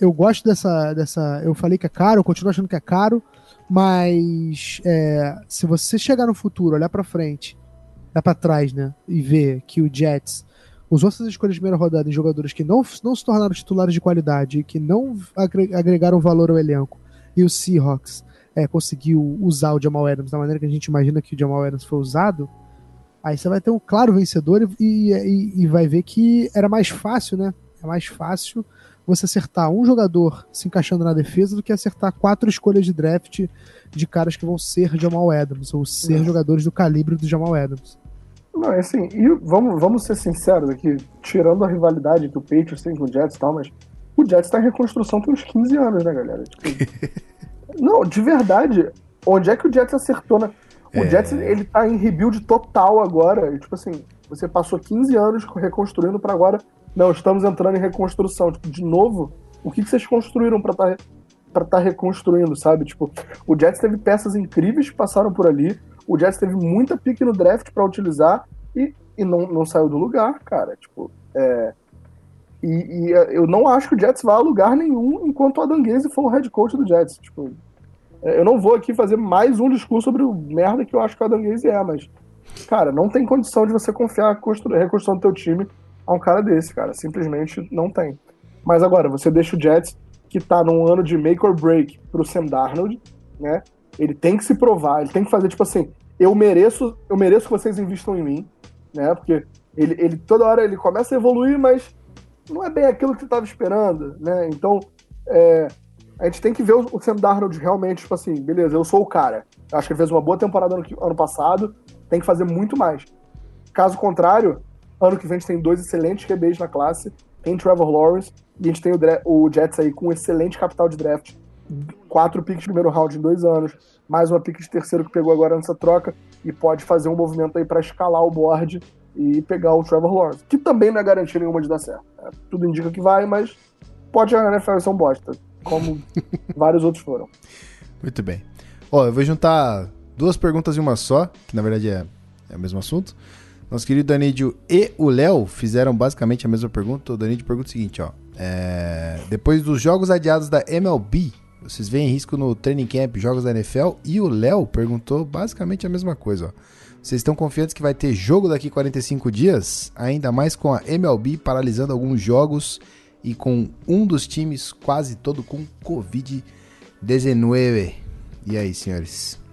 eu gosto dessa, dessa. Eu falei que é caro, eu continuo achando que é caro. Mas é, se você chegar no futuro, olhar para frente, olhar para trás, né, e ver que o Jets usou essas escolhas de primeira rodada em jogadores que não, não se tornaram titulares de qualidade, que não agregaram valor ao elenco, e o Seahawks é, conseguiu usar o Jamal Adams da maneira que a gente imagina que o Jamal Adams foi usado, aí você vai ter um claro vencedor e, e, e vai ver que era mais fácil, né? É mais fácil você acertar um jogador se encaixando na defesa do que acertar quatro escolhas de draft de caras que vão ser Jamal Adams, ou ser Nossa. jogadores do calibre do Jamal Adams. Não, é assim, e vamos, vamos ser sinceros aqui, tirando a rivalidade que o Patriots tem com o Jets e tal, mas o Jets tá em reconstrução tem uns 15 anos, né, galera? Tipo, *laughs* não, de verdade, onde é que o Jets acertou, né? O é... Jets, ele tá em rebuild total agora, e, tipo assim, você passou 15 anos reconstruindo para agora não, estamos entrando em reconstrução. Tipo, de novo, o que, que vocês construíram para estar tá, pra tá reconstruindo, sabe? Tipo, o Jets teve peças incríveis que passaram por ali. O Jets teve muita pique no draft para utilizar e, e não, não saiu do lugar, cara. Tipo, é, e, e, eu não acho que o Jets vá a lugar nenhum enquanto o Adam Gaze for o head coach do Jets. Tipo, é, eu não vou aqui fazer mais um discurso sobre o merda que eu acho que o Adam Gaze é, mas, cara, não tem condição de você confiar a reconstrução do teu time a um cara desse, cara. Simplesmente não tem. Mas agora, você deixa o Jets, que tá num ano de make or break pro Sam Darnold, né? Ele tem que se provar, ele tem que fazer, tipo assim, eu mereço, eu mereço que vocês investam em mim, né? Porque ele, ele toda hora ele começa a evoluir, mas não é bem aquilo que você estava esperando, né? Então, é, a gente tem que ver o Sam Darnold realmente, tipo assim, beleza, eu sou o cara. Acho que ele fez uma boa temporada no ano passado, tem que fazer muito mais. Caso contrário, Ano que vem a gente tem dois excelentes QBs na classe, tem Trevor Lawrence, e a gente tem o, o Jets aí com um excelente capital de draft quatro picks de primeiro round em dois anos, mais uma pick de terceiro que pegou agora nessa troca, e pode fazer um movimento aí para escalar o board e pegar o Trevor Lawrence, que também não é garantia nenhuma de dar certo. É, tudo indica que vai, mas pode a NFL ser um bosta, como *laughs* vários outros foram. Muito bem. Ó, eu vou juntar duas perguntas em uma só, que na verdade é, é o mesmo assunto. Nosso querido Danídio e o Léo fizeram basicamente a mesma pergunta. O Danídio pergunta o seguinte, ó. É, depois dos jogos adiados da MLB, vocês veem risco no training camp, jogos da NFL? E o Léo perguntou basicamente a mesma coisa, ó. Vocês estão confiantes que vai ter jogo daqui 45 dias? Ainda mais com a MLB paralisando alguns jogos e com um dos times quase todo com Covid-19. E aí, senhores?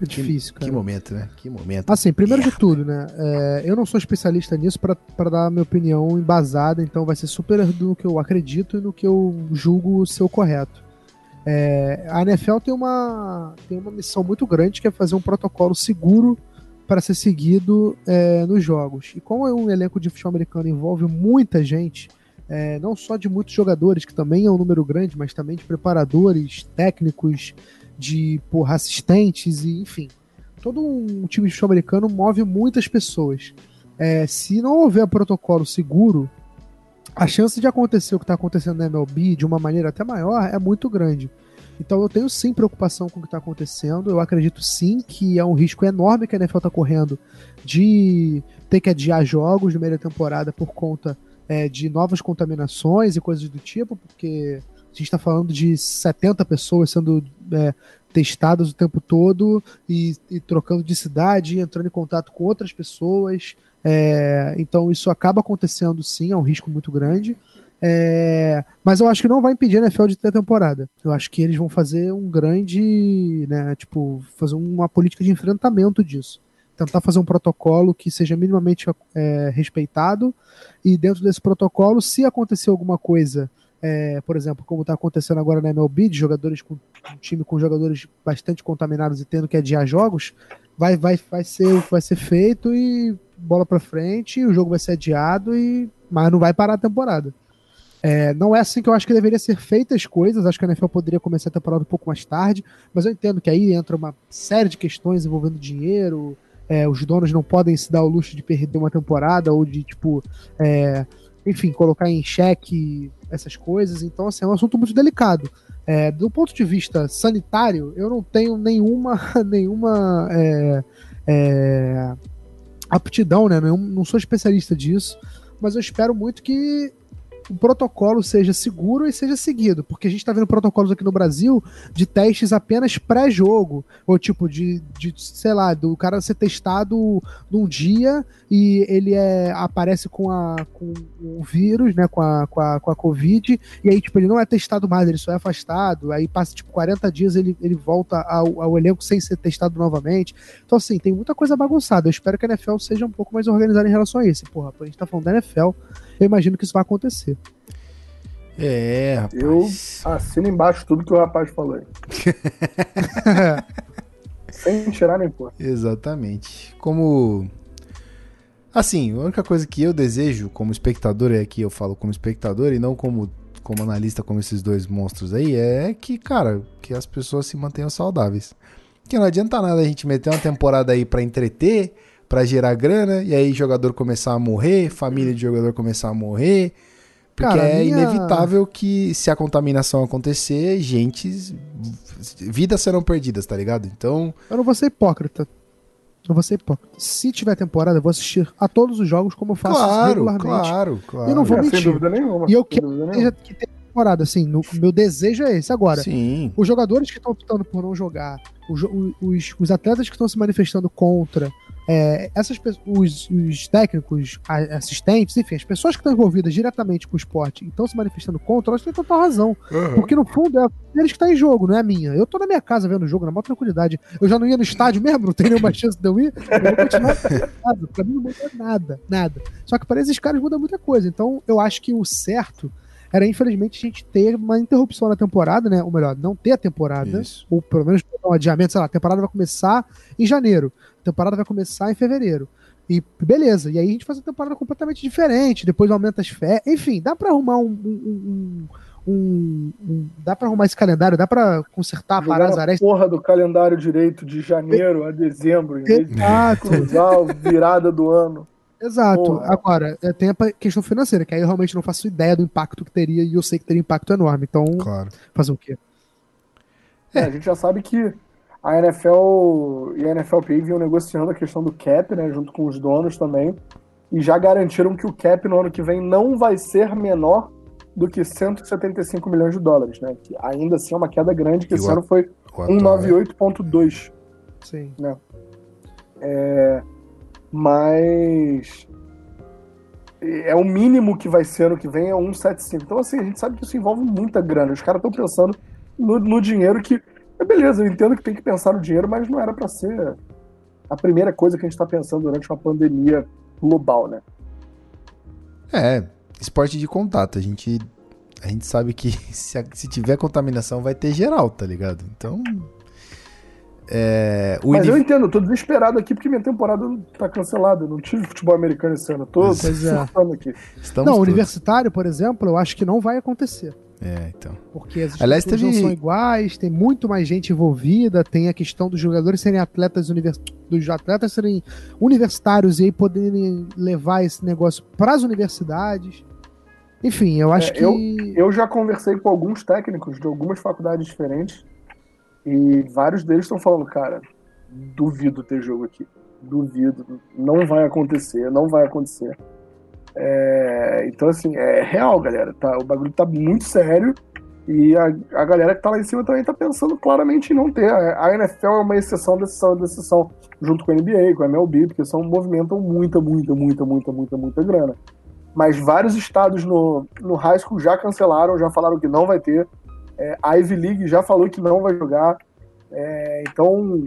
É difícil, cara. Que momento, né? Que momento. Assim, primeiro de tudo, né? É, eu não sou especialista nisso para dar a minha opinião embasada, então vai ser super do que eu acredito e no que eu julgo ser o correto. É, a NFL tem uma, tem uma missão muito grande que é fazer um protocolo seguro para ser seguido é, nos jogos. E como um elenco de futebol americano envolve muita gente, é, não só de muitos jogadores, que também é um número grande, mas também de preparadores, técnicos, de porra, assistentes e enfim. Todo um time de futebol americano move muitas pessoas. É, se não houver protocolo seguro, a chance de acontecer o que está acontecendo na MLB de uma maneira até maior é muito grande. Então eu tenho sim preocupação com o que está acontecendo. Eu acredito sim que é um risco enorme que a NFL está correndo de ter que adiar jogos no meio da temporada por conta é, de novas contaminações e coisas do tipo, porque a gente está falando de 70 pessoas sendo é, testadas o tempo todo e, e, trocando de cidade, entrando em contato com outras pessoas. É, então isso acaba acontecendo sim, é um risco muito grande. É, mas eu acho que não vai impedir a NFL de ter temporada. Eu acho que eles vão fazer um grande, né, tipo, fazer uma política de enfrentamento disso. Tentar fazer um protocolo que seja minimamente é, respeitado e dentro desse protocolo, se acontecer alguma coisa é, por exemplo, como está acontecendo agora na MLB, de jogadores com um time com jogadores bastante contaminados e tendo que adiar jogos, vai, vai, vai, ser, vai ser feito e bola para frente, o jogo vai ser adiado e mas não vai parar a temporada. É, não é assim que eu acho que deveria ser feitas as coisas. Acho que a NFL poderia começar a temporada um pouco mais tarde, mas eu entendo que aí entra uma série de questões envolvendo dinheiro. É, os donos não podem se dar o luxo de perder uma temporada ou de tipo é, enfim, colocar em xeque essas coisas. Então, assim, é um assunto muito delicado. É, do ponto de vista sanitário, eu não tenho nenhuma, *laughs* nenhuma é, é, aptidão, né? Não, não sou especialista disso, mas eu espero muito que o protocolo seja seguro e seja seguido, porque a gente está vendo protocolos aqui no Brasil de testes apenas pré-jogo, ou tipo de, de, sei lá, do cara ser testado num dia e ele é, aparece com, a, com o vírus, né, com a, com, a, com a Covid, e aí tipo, ele não é testado mais, ele só é afastado, aí passa tipo 40 dias ele, ele volta ao, ao elenco sem ser testado novamente. Então assim, tem muita coisa bagunçada, eu espero que a NFL seja um pouco mais organizada em relação a isso. Porra, a gente tá falando da NFL, eu imagino que isso vai acontecer. É, rapaz. Eu assino embaixo tudo que o rapaz falou aí. *laughs* Sem tirar nem pôr. Exatamente. Como. Assim, a única coisa que eu desejo como espectador, é aqui eu falo como espectador e não como, como analista, como esses dois monstros aí, é que, cara, que as pessoas se mantenham saudáveis. Que não adianta nada a gente meter uma temporada aí para entreter, para gerar grana, e aí jogador começar a morrer, família de jogador começar a morrer. Porque Cara, é minha... inevitável que se a contaminação acontecer, gente. Vidas serão perdidas, tá ligado? Então. Eu não vou ser hipócrita. Eu vou ser hipócrita. Se tiver temporada, eu vou assistir a todos os jogos como eu faço claro, regularmente. Claro, claro. E não vou é, mentir. Sem dúvida nenhuma. E eu quero que tenha temporada, assim. No, meu desejo é esse. Agora, Sim. os jogadores que estão optando por não jogar, os, os, os atletas que estão se manifestando contra, é, essas os, os, técnicos, assistentes, enfim, as pessoas que estão envolvidas diretamente com o esporte e estão se manifestando contra, elas têm total razão. Uhum. Porque no fundo é eles que estão tá em jogo, não é a minha. Eu tô na minha casa vendo o jogo, na maior tranquilidade. Eu já não ia no estádio mesmo, não tem nenhuma chance de eu ir. Eu vou continuar casa. Pra mim não muda nada, nada. Só que para esses caras muda muita coisa. Então eu acho que o certo era infelizmente a gente ter uma interrupção na temporada, né? Ou melhor, não ter a temporada, Isso. ou pelo menos um adiamento, sei lá, a temporada vai começar em janeiro, a temporada vai começar em fevereiro. E beleza, e aí a gente faz uma temporada completamente diferente, depois aumenta as férias, enfim, dá para arrumar um, um, um, um, dá para arrumar esse calendário, dá para consertar, Jogar parar as a arestas. porra do calendário direito de janeiro a dezembro, em vez de cruzar a virada do ano. exato. Porra. Agora, é, tem a questão financeira, que aí eu realmente não faço ideia do impacto que teria, e eu sei que teria impacto enorme. Então, Claro. fazer o quê? É, a gente já sabe que a NFL e a NFLPA vinham negociando a questão do cap, né, junto com os donos também, e já garantiram que o cap no ano que vem não vai ser menor do que 175 milhões de dólares, né? Que ainda assim é uma queda grande, que E esse o ano foi O atual é- 198.2. Sim. mas é o mínimo que vai ser ano que vem é 175. Então, assim, a gente sabe que isso envolve muita grana. Os caras estão pensando no, no dinheiro que. É Beleza, eu entendo que tem que pensar no dinheiro, mas não era para ser a primeira coisa que a gente está pensando durante uma pandemia global, né? É, esporte de contato. A gente, a gente sabe que *laughs* se, a- se tiver contaminação vai ter geral, tá ligado? Então. É, o Mas eu entendo, eu tô desesperado aqui porque minha temporada tá cancelada. Eu não tive futebol americano esse ano. Tô Pois é. aqui. estamos não, todos- universitário, por exemplo, eu acho que não vai acontecer. É, então. Porque as Aliás, teve- não são iguais, tem muito mais gente envolvida, tem a questão dos jogadores serem atletas univers... dos atletas serem universitários e aí poderem levar esse negócio para as universidades. Enfim, eu acho É, que Eu já conversei com alguns técnicos de algumas faculdades diferentes e vários deles estão falando, cara, duvido ter jogo aqui. Duvido. Não vai acontecer, não vai acontecer. É, então, assim, é real, galera. Tá, o bagulho tá muito sério e a, a galera que tá lá em cima também tá pensando claramente em não ter. A, a NFL é uma exceção da exceção, junto com a NBA, com a MLB, porque são, movimentam muita, muita, muita, muita, muita, muita grana. Mas vários estados no, no high school já cancelaram, já falaram que não vai ter. É, a Ivy League já falou que não vai jogar. É, então,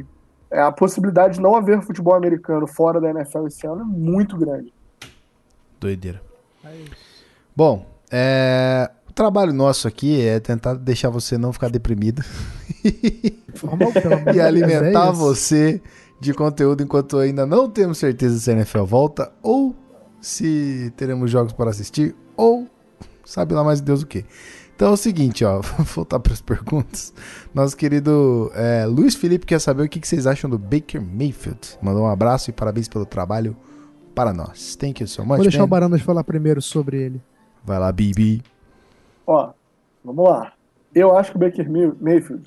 é, a possibilidade de não haver futebol americano fora da NFL esse ano é muito grande. Doideira. Bom, é, o trabalho nosso aqui é tentar deixar você não ficar deprimido *laughs* e alimentar é isso. você de conteúdo enquanto ainda não temos certeza se a NFL volta ou se teremos jogos para assistir ou sabe lá mais Deus o que. Então é o seguinte, ó, *laughs* vou voltar para as perguntas. Nosso querido é, Luiz Felipe quer saber o que que vocês acham do Baker Mayfield. Mandou um abraço e parabéns pelo trabalho para nós. Thank you so much. Vou deixar man. o Barandas falar primeiro sobre ele. Vai lá, Bibi. Ó, vamos lá. Eu acho que o Baker May- Mayfield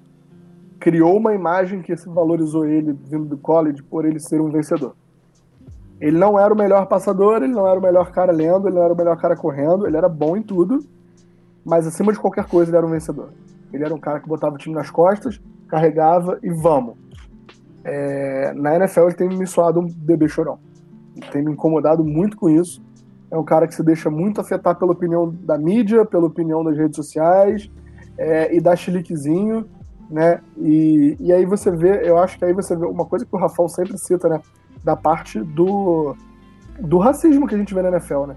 criou uma imagem que se valorizou ele vindo do college por ele ser um vencedor. Ele não era o melhor passador, ele não era o melhor cara lendo, ele não era o melhor cara correndo, ele era bom em tudo, mas acima de qualquer coisa ele era um vencedor. Ele era um cara que botava o time nas costas, carregava e vamos. É, na NFL ele tem me soado um bebê chorão. Tem me incomodado muito com isso. É um cara que se deixa muito afetar pela opinião da mídia, pela opinião das redes sociais é, e dá chiliquezinho, né? E, e aí você vê, eu acho que aí você vê uma coisa que o Rafão sempre cita, né? Da parte do, do racismo que a gente vê na NFL, né?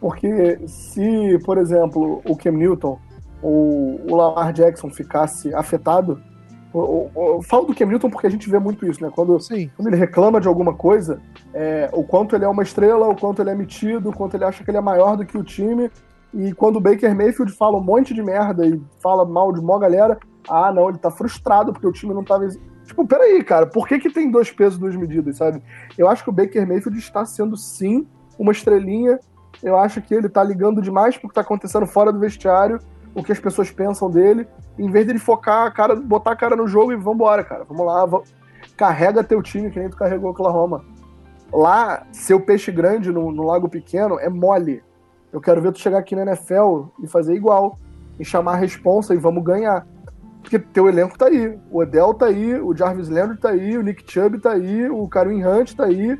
Porque se, por exemplo, o Cam Newton ou o Lamar Jackson ficasse afetado, eu, falo do Cam Newton porque a gente vê muito isso, né? Quando quando ele reclama de alguma coisa, é, o quanto ele é uma estrela, o quanto ele é metido, o quanto ele acha que ele é maior do que o time. E quando o Baker Mayfield fala um monte de merda e fala mal de mó galera, ah, não, ele tá frustrado porque o time não tava. Tipo, peraí, cara, por que, que tem dois pesos, duas medidas, sabe? Eu acho que o Baker Mayfield está sendo, sim, uma estrelinha. Eu acho que ele tá ligando demais pro que tá acontecendo fora do vestiário, o que as pessoas pensam dele, em vez de ele focar a cara, botar a cara no jogo e vambora, cara. Vamos lá, vamos carrega teu time que nem tu carregou Oklahoma. Lá, ser o peixe grande no, no lago pequeno é mole. Eu quero ver tu chegar aqui na NFL e fazer igual. E chamar a responsa e vamos ganhar. Porque teu elenco tá aí. O Odell tá aí, o Jarvis Landry tá aí, o Nick Chubb tá aí, o Karim Hunt tá aí.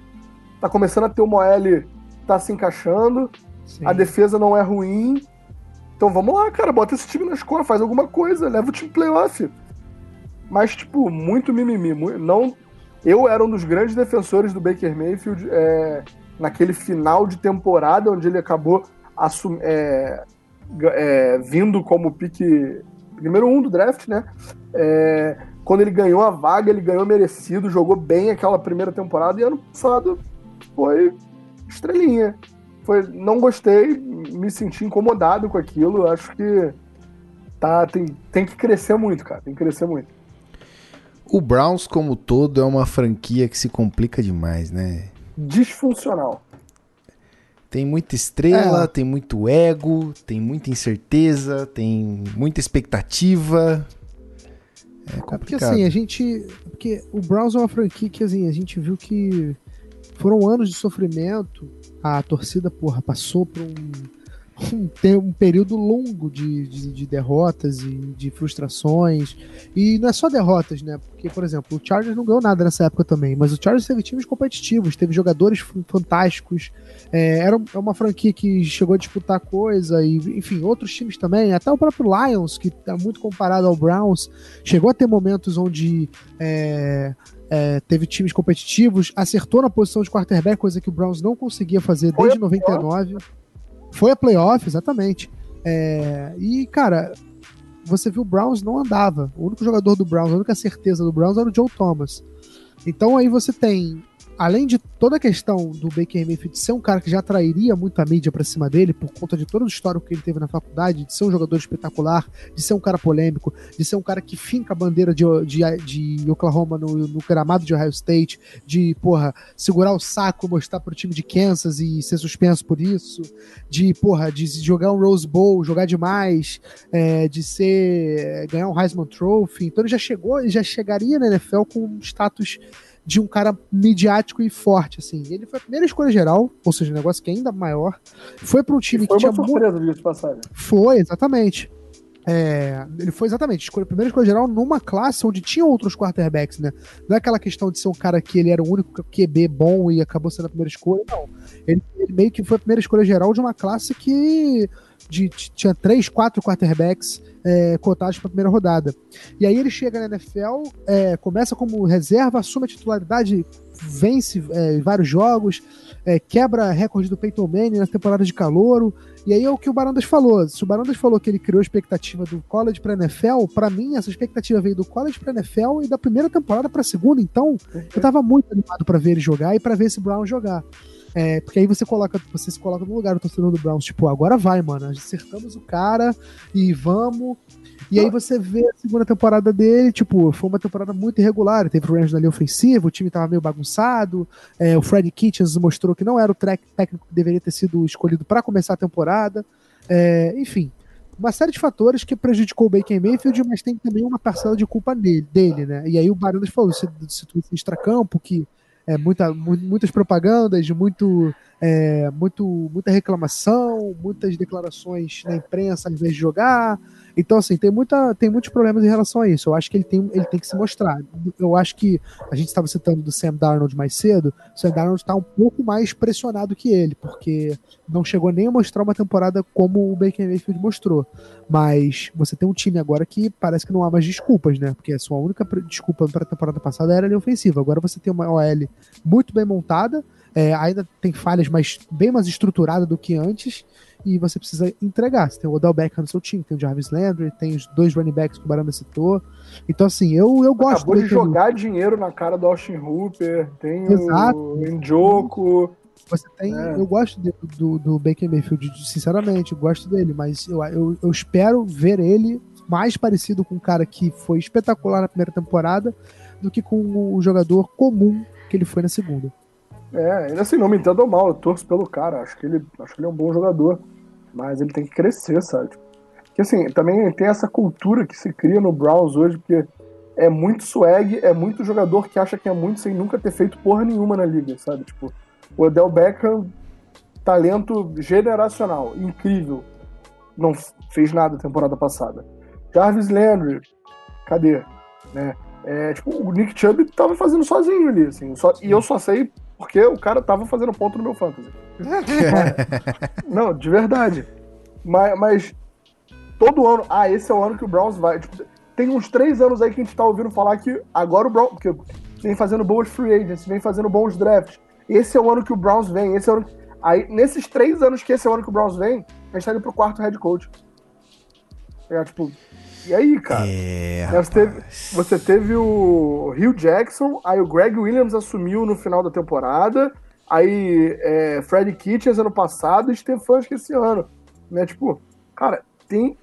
Tá começando a ter o Moelle tá se encaixando. sim. A defesa não é ruim. Então vamos lá, cara, bota esse time na escola, faz alguma coisa, leva o time playoff. Mas, tipo, muito mimimi. Não, eu era um dos grandes defensores do Baker Mayfield é, naquele final de temporada, onde ele acabou assum, é, é, vindo como pique número um do draft, né? É, quando ele ganhou a vaga, ele ganhou merecido, jogou bem aquela primeira temporada e ano passado foi estrelinha. Foi, não gostei, me senti incomodado com aquilo. Acho que tá, tem, tem que crescer muito, cara. Tem que crescer muito. O Browns, como todo, é uma franquia que se complica demais, né? Disfuncional. Tem muita estrela, é. tem muito ego, tem muita incerteza, tem muita expectativa. É complicado. É porque assim, a gente. Porque o Browns é uma franquia que assim, a gente viu que foram anos de sofrimento. A torcida, porra, passou por um um, um período longo de, de, de, derrotas e de frustrações. E não é só derrotas, né? Porque, por exemplo, o Chargers não ganhou nada nessa época também, mas o Chargers teve times competitivos, teve jogadores fantásticos. É, era é uma franquia que chegou a disputar coisa, e enfim, outros times também, até o próprio Lions, que é muito comparado ao Browns, chegou a ter momentos onde. É, é, teve times competitivos, acertou na posição de quarterback, coisa que o Browns não conseguia fazer desde 99. Foi a playoff, exatamente. É, e, cara, você viu o Browns não andava. O único jogador do Browns, a única certeza do Browns era o Joe Thomas. Então aí você tem além de toda a questão do Baker Mayfield ser um cara que já atrairia muita mídia para cima dele, por conta de todo o histórico que ele teve na faculdade, de ser um jogador espetacular, de ser um cara polêmico, de ser um cara que finca a bandeira de, de, de Oklahoma no, no, gramado de Ohio State, de, porra, segurar o saco, mostrar pro time de Kansas e ser suspenso por isso, de, porra, de jogar um Rose Bowl, jogar demais, é, de ser, ganhar um Heisman Trophy. Então ele já chegou, ele já chegaria na NFL com um status de um cara midiático e forte, assim. Ele foi a primeira escolha geral, ou seja, um negócio que é ainda maior. Foi para um time foi que tinha. Foi uma surpresa, muito... de passagem. Foi, exatamente. É, ele foi exatamente escolha, primeira escolha geral numa classe onde tinha outros quarterbacks, né? Não é aquela questão de ser um cara que ele era o único QB bom e acabou sendo a primeira escolha, não. Ele, ele meio que foi a primeira escolha geral de uma classe que de, tinha três, quatro quarterbacks é, cotados para a primeira rodada. E aí ele chega na NFL, é, começa como reserva, assume a titularidade, vence é, vários jogos, é, quebra recorde do Peyton Manning na temporada de calouro. E aí é o que o Barandas falou. Se o Barandas falou que ele criou a expectativa do college para NFL, para mim essa expectativa veio do college para NFL e da primeira temporada para a segunda. Então eu tava muito animado para ver ele jogar e para ver esse Brown jogar. É, porque aí você coloca, você se coloca no lugar do torcedor do Browns, tipo, agora vai, mano, acertamos o cara e vamos. E aí você vê a segunda temporada dele, tipo, foi uma temporada muito irregular. Teve o Rams ali ofensivo, o time tava meio bagunçado. É, o Freddy Kitchens mostrou que não era o técnico que deveria ter sido escolhido para começar a temporada. É, enfim, uma série de fatores que prejudicou o Baker Mayfield, mas tem também uma parcela de culpa dele, dele né? E aí o Barandas falou, se, se tu extra-campo, que é, muita, muitas propagandas, muito, é, muito, muita reclamação, muitas declarações na imprensa ao invés de jogar. Então, assim, tem, muita, tem muitos problemas em relação a isso. Eu acho que ele tem, ele tem que se mostrar. Eu acho que a gente estava citando do Sam Darnold mais cedo. O Sam Darnold está um pouco mais pressionado que ele, porque não chegou nem a mostrar uma temporada como o Baker Mayfield mostrou. Mas você tem um time agora que parece que não há mais desculpas, né? Porque a sua única desculpa para a temporada passada era a ofensiva. Agora você tem uma OL muito bem montada, é, ainda tem falhas, mas bem mais estruturada do que antes e você precisa entregar. Você tem o Odell Beckham no seu time, tem o Jarvis Landry, tem os dois running backs que o Baranda citou. Então, assim, eu, eu gosto. Acabou de jogar dinheiro na cara do Austin Hooper, tem Exato. o Njoku. Você tem. É. Eu gosto de, do, do Baker Mayfield, sinceramente, eu gosto dele, mas eu, eu, eu espero ver ele mais parecido com um cara que foi espetacular na primeira temporada do que com o jogador comum que ele foi na segunda. É, ainda assim, não me entendo mal, eu torço pelo cara, acho que ele, acho que ele é um bom jogador, mas ele tem que crescer, sabe? Porque assim, também tem essa cultura que se cria no Browns hoje, porque é muito swag, é muito jogador que acha que é muito sem nunca ter feito porra nenhuma na liga, sabe? Tipo, o Odell Beckham, talento generacional, incrível, não fez nada temporada passada. Jarvis Landry, cadê? Né? É, tipo, o Nick Chubb tava fazendo sozinho ali, assim, só, e eu só sei porque o cara tava fazendo ponto no meu fantasy. *laughs* não, de verdade. Mas, mas, todo ano. Ah, esse é o ano que o Browns vai. Tipo, tem uns três anos aí que a gente tá ouvindo falar que agora o Browns. Porque vem fazendo boas free agents, vem fazendo bons drafts. Esse é o ano que o Browns vem. Esse é o ano. Aí, nesses três anos que esse é o ano que o Browns vem, a gente tá indo pro quarto head coach. É, tipo, e aí, cara? É, você, teve, você teve o Rio Jackson, aí o Greg Williams assumiu no final da temporada, aí é, Freddy Kitchens ano passado e Stefanski esse ano. Né? Tipo, cara, tem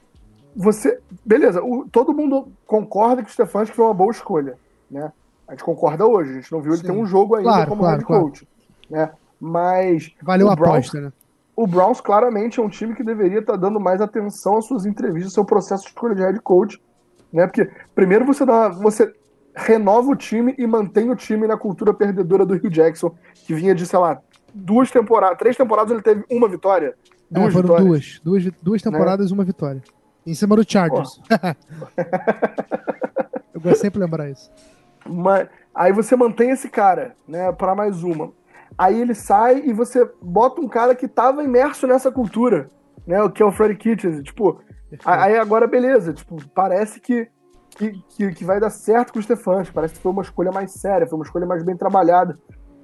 você. Beleza, o, todo mundo concorda que o Stefanski foi uma boa escolha, né? A gente concorda hoje, a gente não viu Sim. ele ter um jogo ainda claro, como claro, head coach. Claro. Né? Mas. Valeu a aposta, né? O Browns claramente é um time que deveria estar tá dando mais atenção às suas entrevistas, ao seu processo de escolha de head coach. Né? Porque primeiro você dá. Você renova o time e mantém o time na cultura perdedora do Rio Jackson, que vinha de, sei lá, duas temporadas, três temporadas ele teve uma vitória. É, duas é, foram duas, duas, duas né? temporadas, né? uma vitória. Em cima do Chargers. *laughs* Eu gosto sempre de lembrar isso. *laughs* Mas, aí você mantém esse cara, né, para mais uma. Aí ele sai e você bota um cara que tava imerso nessa cultura, né, o que é o Freddy Kitchens. Tipo, aí agora beleza, tipo, parece que, que, que, que vai dar certo com o Stefanski, parece que foi uma escolha mais séria, foi uma escolha mais bem trabalhada.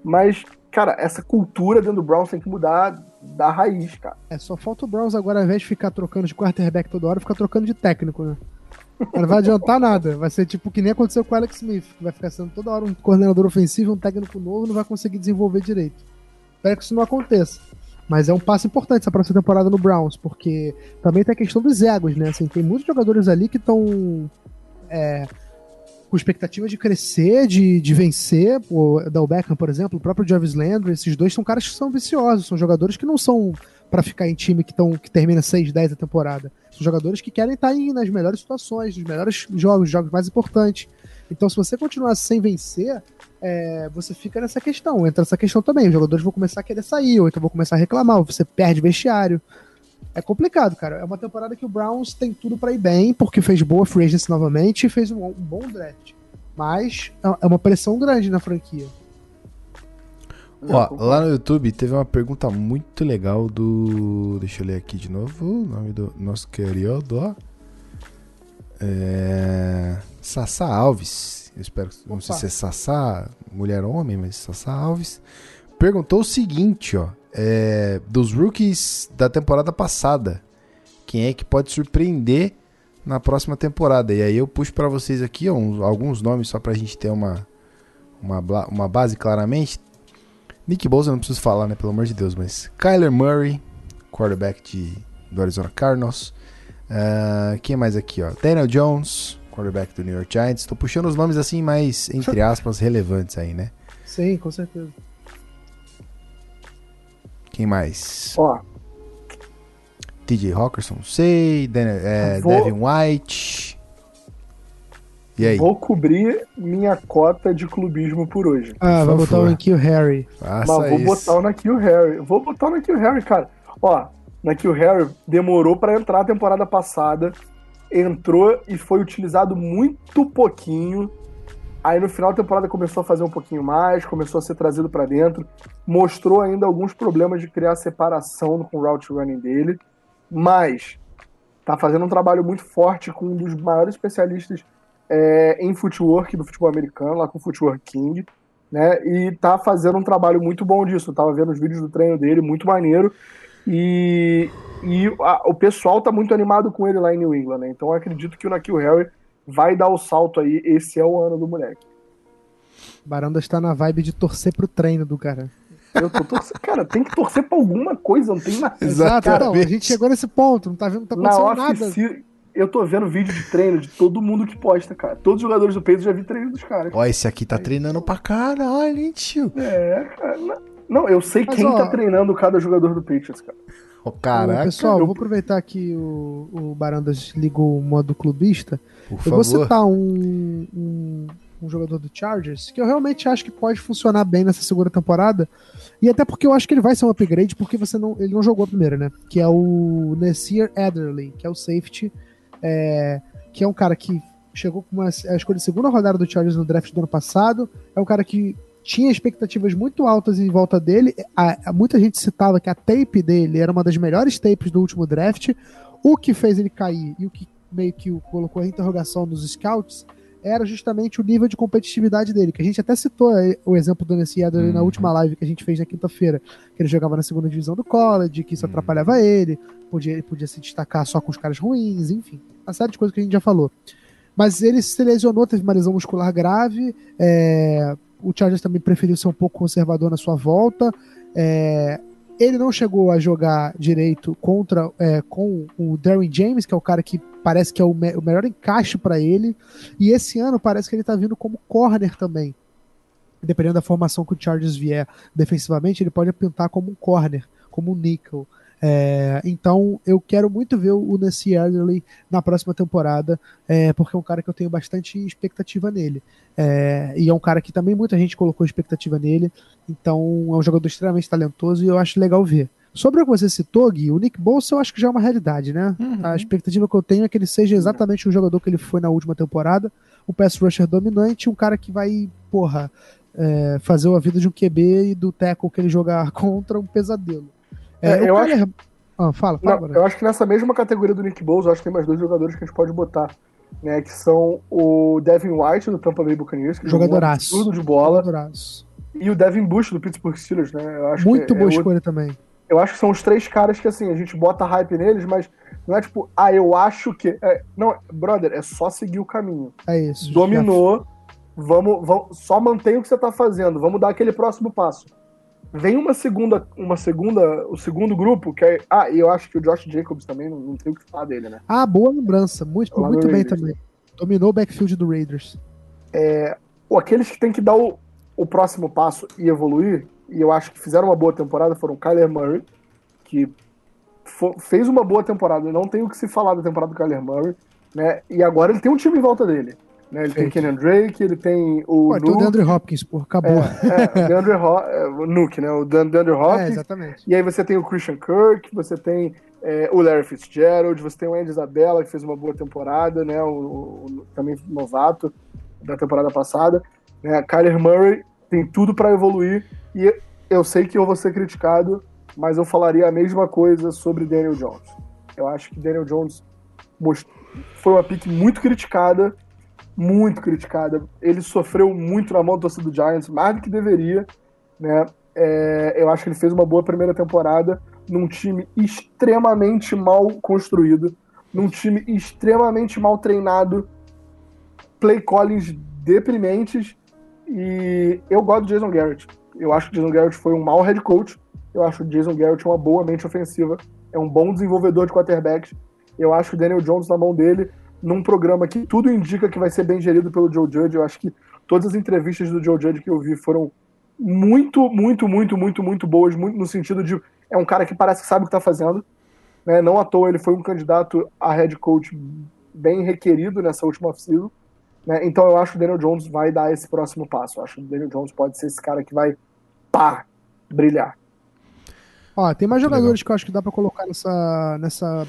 Mas, cara, essa cultura dentro do Browns tem que mudar da raiz, cara. É, só falta o Browns agora, ao invés de ficar trocando de quarterback toda hora, ficar trocando de técnico, né? Não vai adiantar nada. Vai ser tipo que nem aconteceu com o Alex Smith, que vai ficar sendo toda hora um coordenador ofensivo, um técnico novo, não vai conseguir desenvolver direito. Espero que isso não aconteça. Mas é um passo importante essa próxima temporada no Browns, porque também tem a questão dos egos, né? Assim, tem muitos jogadores ali que estão é, com expectativa de crescer, de, de vencer. O Del Beckham, por exemplo, o próprio Jarvis Landry, esses dois são caras que são viciosos, são jogadores que não são para ficar em time que, tão, que termina 6, 10 a temporada. São jogadores que querem estar aí nas melhores situações, nos melhores jogos, jogos mais importantes. Então, se você continuar sem vencer, é, você fica nessa questão. Entra essa questão também. Os jogadores vão começar a querer sair, ou então vão começar a reclamar, ou você perde vestiário. É complicado, cara. É uma temporada que o Browns tem tudo para ir bem, porque fez boa free agency novamente e fez um, um bom draft. Mas é uma pressão grande na franquia. Ó, lá no YouTube teve uma pergunta muito legal do. Deixa eu ler aqui de novo. O nome do nosso querido. É. Sassá Alves. Eu espero que. Não sei se é Sassá, mulher ou homem, mas Sassá Alves. Perguntou o seguinte, ó. É, dos rookies da temporada passada. Quem é que pode surpreender na próxima temporada? E aí eu puxo para vocês aqui ó, uns, alguns nomes só pra gente ter uma, uma, uma base claramente. Nick Bosa não preciso falar, né? Pelo amor de Deus, mas Kyler Murray, quarterback de, do Arizona Cardinals. Uh, quem mais aqui, ó? Daniel Jones, quarterback do New York Giants. Estou puxando os nomes assim mais, entre *laughs* aspas, relevantes aí, né? Sim, com certeza. Quem mais? Ó. TJ Hawkinson, sei. Dan, é, Vou... Devin White. E aí? Vou cobrir minha cota de clubismo por hoje. Ah, vou botar o Nakil Harry. Faça Mas vou isso. botar o Nakil Harry. Vou botar o Nakil Harry, cara. Ó, Nakil Harry demorou para entrar a temporada passada. Entrou e foi utilizado muito pouquinho. Aí no final da temporada começou a fazer um pouquinho mais, começou a ser trazido para dentro. Mostrou ainda alguns problemas de criar separação com o route running dele. Mas tá fazendo um trabalho muito forte com um dos maiores especialistas é, em footwork do futebol americano, lá com o Footwork King, né? E tá fazendo um trabalho muito bom disso. Eu tava vendo os vídeos do treino dele, muito maneiro. E, e a, o pessoal tá muito animado com ele lá em New England, né? Então eu acredito que o Nakil Harry vai dar o salto aí. Esse é o ano do moleque. Baranda está na vibe de torcer pro treino do cara. Eu tô torcendo. *laughs* Cara, tem que torcer pra alguma coisa, não tem nada. Exato, cara, a gente chegou nesse ponto, não tá vendo, não tá acontecendo nada eu tô vendo vídeo de treino de todo mundo que posta, cara. Todos os jogadores do peito já vi treino dos caras. Ó, esse aqui tá treinando pra caralho, hein, tio? É, cara. Não, eu sei Mas, quem ó, tá treinando cada jogador do Patriots, cara. Ô, caraca. Pessoal, eu vou aproveitar que o, o Barandas ligou o modo clubista. Por eu favor. vou citar um, um, um, jogador do Chargers que eu realmente acho que pode funcionar bem nessa segunda temporada. E até porque eu acho que ele vai ser um upgrade, porque você não, ele não jogou a primeira, né? Que é o Nasir Adderley, que é o safety é, que é um cara que chegou com uma, a escolha de segunda rodada do Chargers no draft do ano passado. É um cara que tinha expectativas muito altas em volta dele. A, a, muita gente citava que a tape dele era uma das melhores tapes do último draft. O que fez ele cair e o que meio que colocou a interrogação nos scouts era justamente o nível de competitividade dele, que a gente até citou o exemplo do Nessie Adler uhum. na última live que a gente fez na quinta-feira, que ele jogava na segunda divisão do college, que isso uhum. atrapalhava ele, podia, ele podia se destacar só com os caras ruins, enfim, uma série de coisas que a gente já falou. Mas ele se lesionou, teve uma lesão muscular grave, é, o Chargers também preferiu ser um pouco conservador na sua volta, é, ele não chegou a jogar direito contra é, com o Darren James, que é o cara que parece que é o, me o melhor encaixe para ele. E esse ano parece que ele tá vindo como corner também. Dependendo da formação que o Chargers vier defensivamente, ele pode pintar como um corner, como um nickel. É, então eu quero muito ver o Nancy Adderley na próxima temporada, é, porque é um cara que eu tenho bastante expectativa nele. É, e é um cara que também muita gente colocou expectativa nele, então é um jogador extremamente talentoso e eu acho legal ver. Sobre o que você citou, Gui, o Nick Bolsa eu acho que já é uma realidade, né? Uhum. A expectativa que eu tenho é que ele seja exatamente o jogador que ele foi na última temporada, um pass rusher dominante, um cara que vai, porra, é, fazer a vida de um QB e do tackle que ele jogar *laughs* contra um pesadelo. É, é eu acho... Ah, fala, fala Não, Eu acho que nessa mesma categoria do Nick Bowles, acho que tem mais dois jogadores que a gente pode botar. Né, que são o Devin White do Tampa Bay Buccaneers, que jogadoraço. tudo de bola. Jogadoraço. E o Devin Bush do Pittsburgh Steelers, né? Eu Muito é, boa é escolha outro... também. Eu acho que são os três caras que assim, a gente bota hype neles, mas não é tipo, ah, eu acho que. É, não, brother, é só seguir o caminho. É isso. Dominou. Vamos, vamos, só mantém o que você tá fazendo. Vamos dar aquele próximo passo. Vem uma segunda, uma segunda, o segundo grupo, que é. Ah, e eu acho que o Josh Jacobs também, não, não tem o que falar dele, né? Ah, boa lembrança. Muito, muito bem Raiders, também. Dominou o backfield do Raiders. É, ou aqueles que tem que dar o, o próximo passo e evoluir, e eu acho que fizeram uma boa temporada, foram Kyler Murray, que fez uma boa temporada. Não tem o que se falar da temporada do Kyler Murray, né? E agora ele tem um time em volta dele. Né? Ele tem Kenyon Drake, ele tem o. Pô, tem o DeAndre Hopkins, pô, acabou. É, é, o DeAndre Ho é, o Nuke, né? O DeAndre Hopkins. É, exatamente. E aí você tem o Christian Kirk, você tem é, o Larry Fitzgerald, você tem o Andy Isabella, que fez uma boa temporada, né? O, o também novato da temporada passada. Né? Kyler Murray tem tudo para evoluir. E eu sei que eu vou ser criticado, mas eu falaria a mesma coisa sobre Daniel Jones. Eu acho que Daniel Jones foi uma pick muito criticada muito criticada. Ele sofreu muito na mão do torcedor do Giants, mais do que deveria. Né? É, eu acho que ele fez uma boa primeira temporada num time extremamente mal construído, num time extremamente mal treinado, play callings deprimentes. E eu gosto do Jason Garrett. Eu acho que o Jason Garrett foi um mau head coach. Eu acho que o Jason Garrett é uma boa mente ofensiva. É um bom desenvolvedor de quarterbacks. Eu acho que o Daniel Jones na mão dele num programa que tudo indica que vai ser bem gerido pelo Joe Judge. Eu acho que todas as entrevistas do Joe Judge que eu vi foram muito, muito, muito, muito, muito boas, muito no sentido de é um cara que parece que sabe o que está fazendo. Né? Não à toa ele foi um candidato a head coach bem requerido nessa última off-season. Né? Então eu acho que o Daniel Jones vai dar esse próximo passo. Eu acho que o Daniel Jones pode ser esse cara que vai pá, brilhar. Ó, tem mais jogadores Legal. que eu acho que dá para colocar nessa, nessa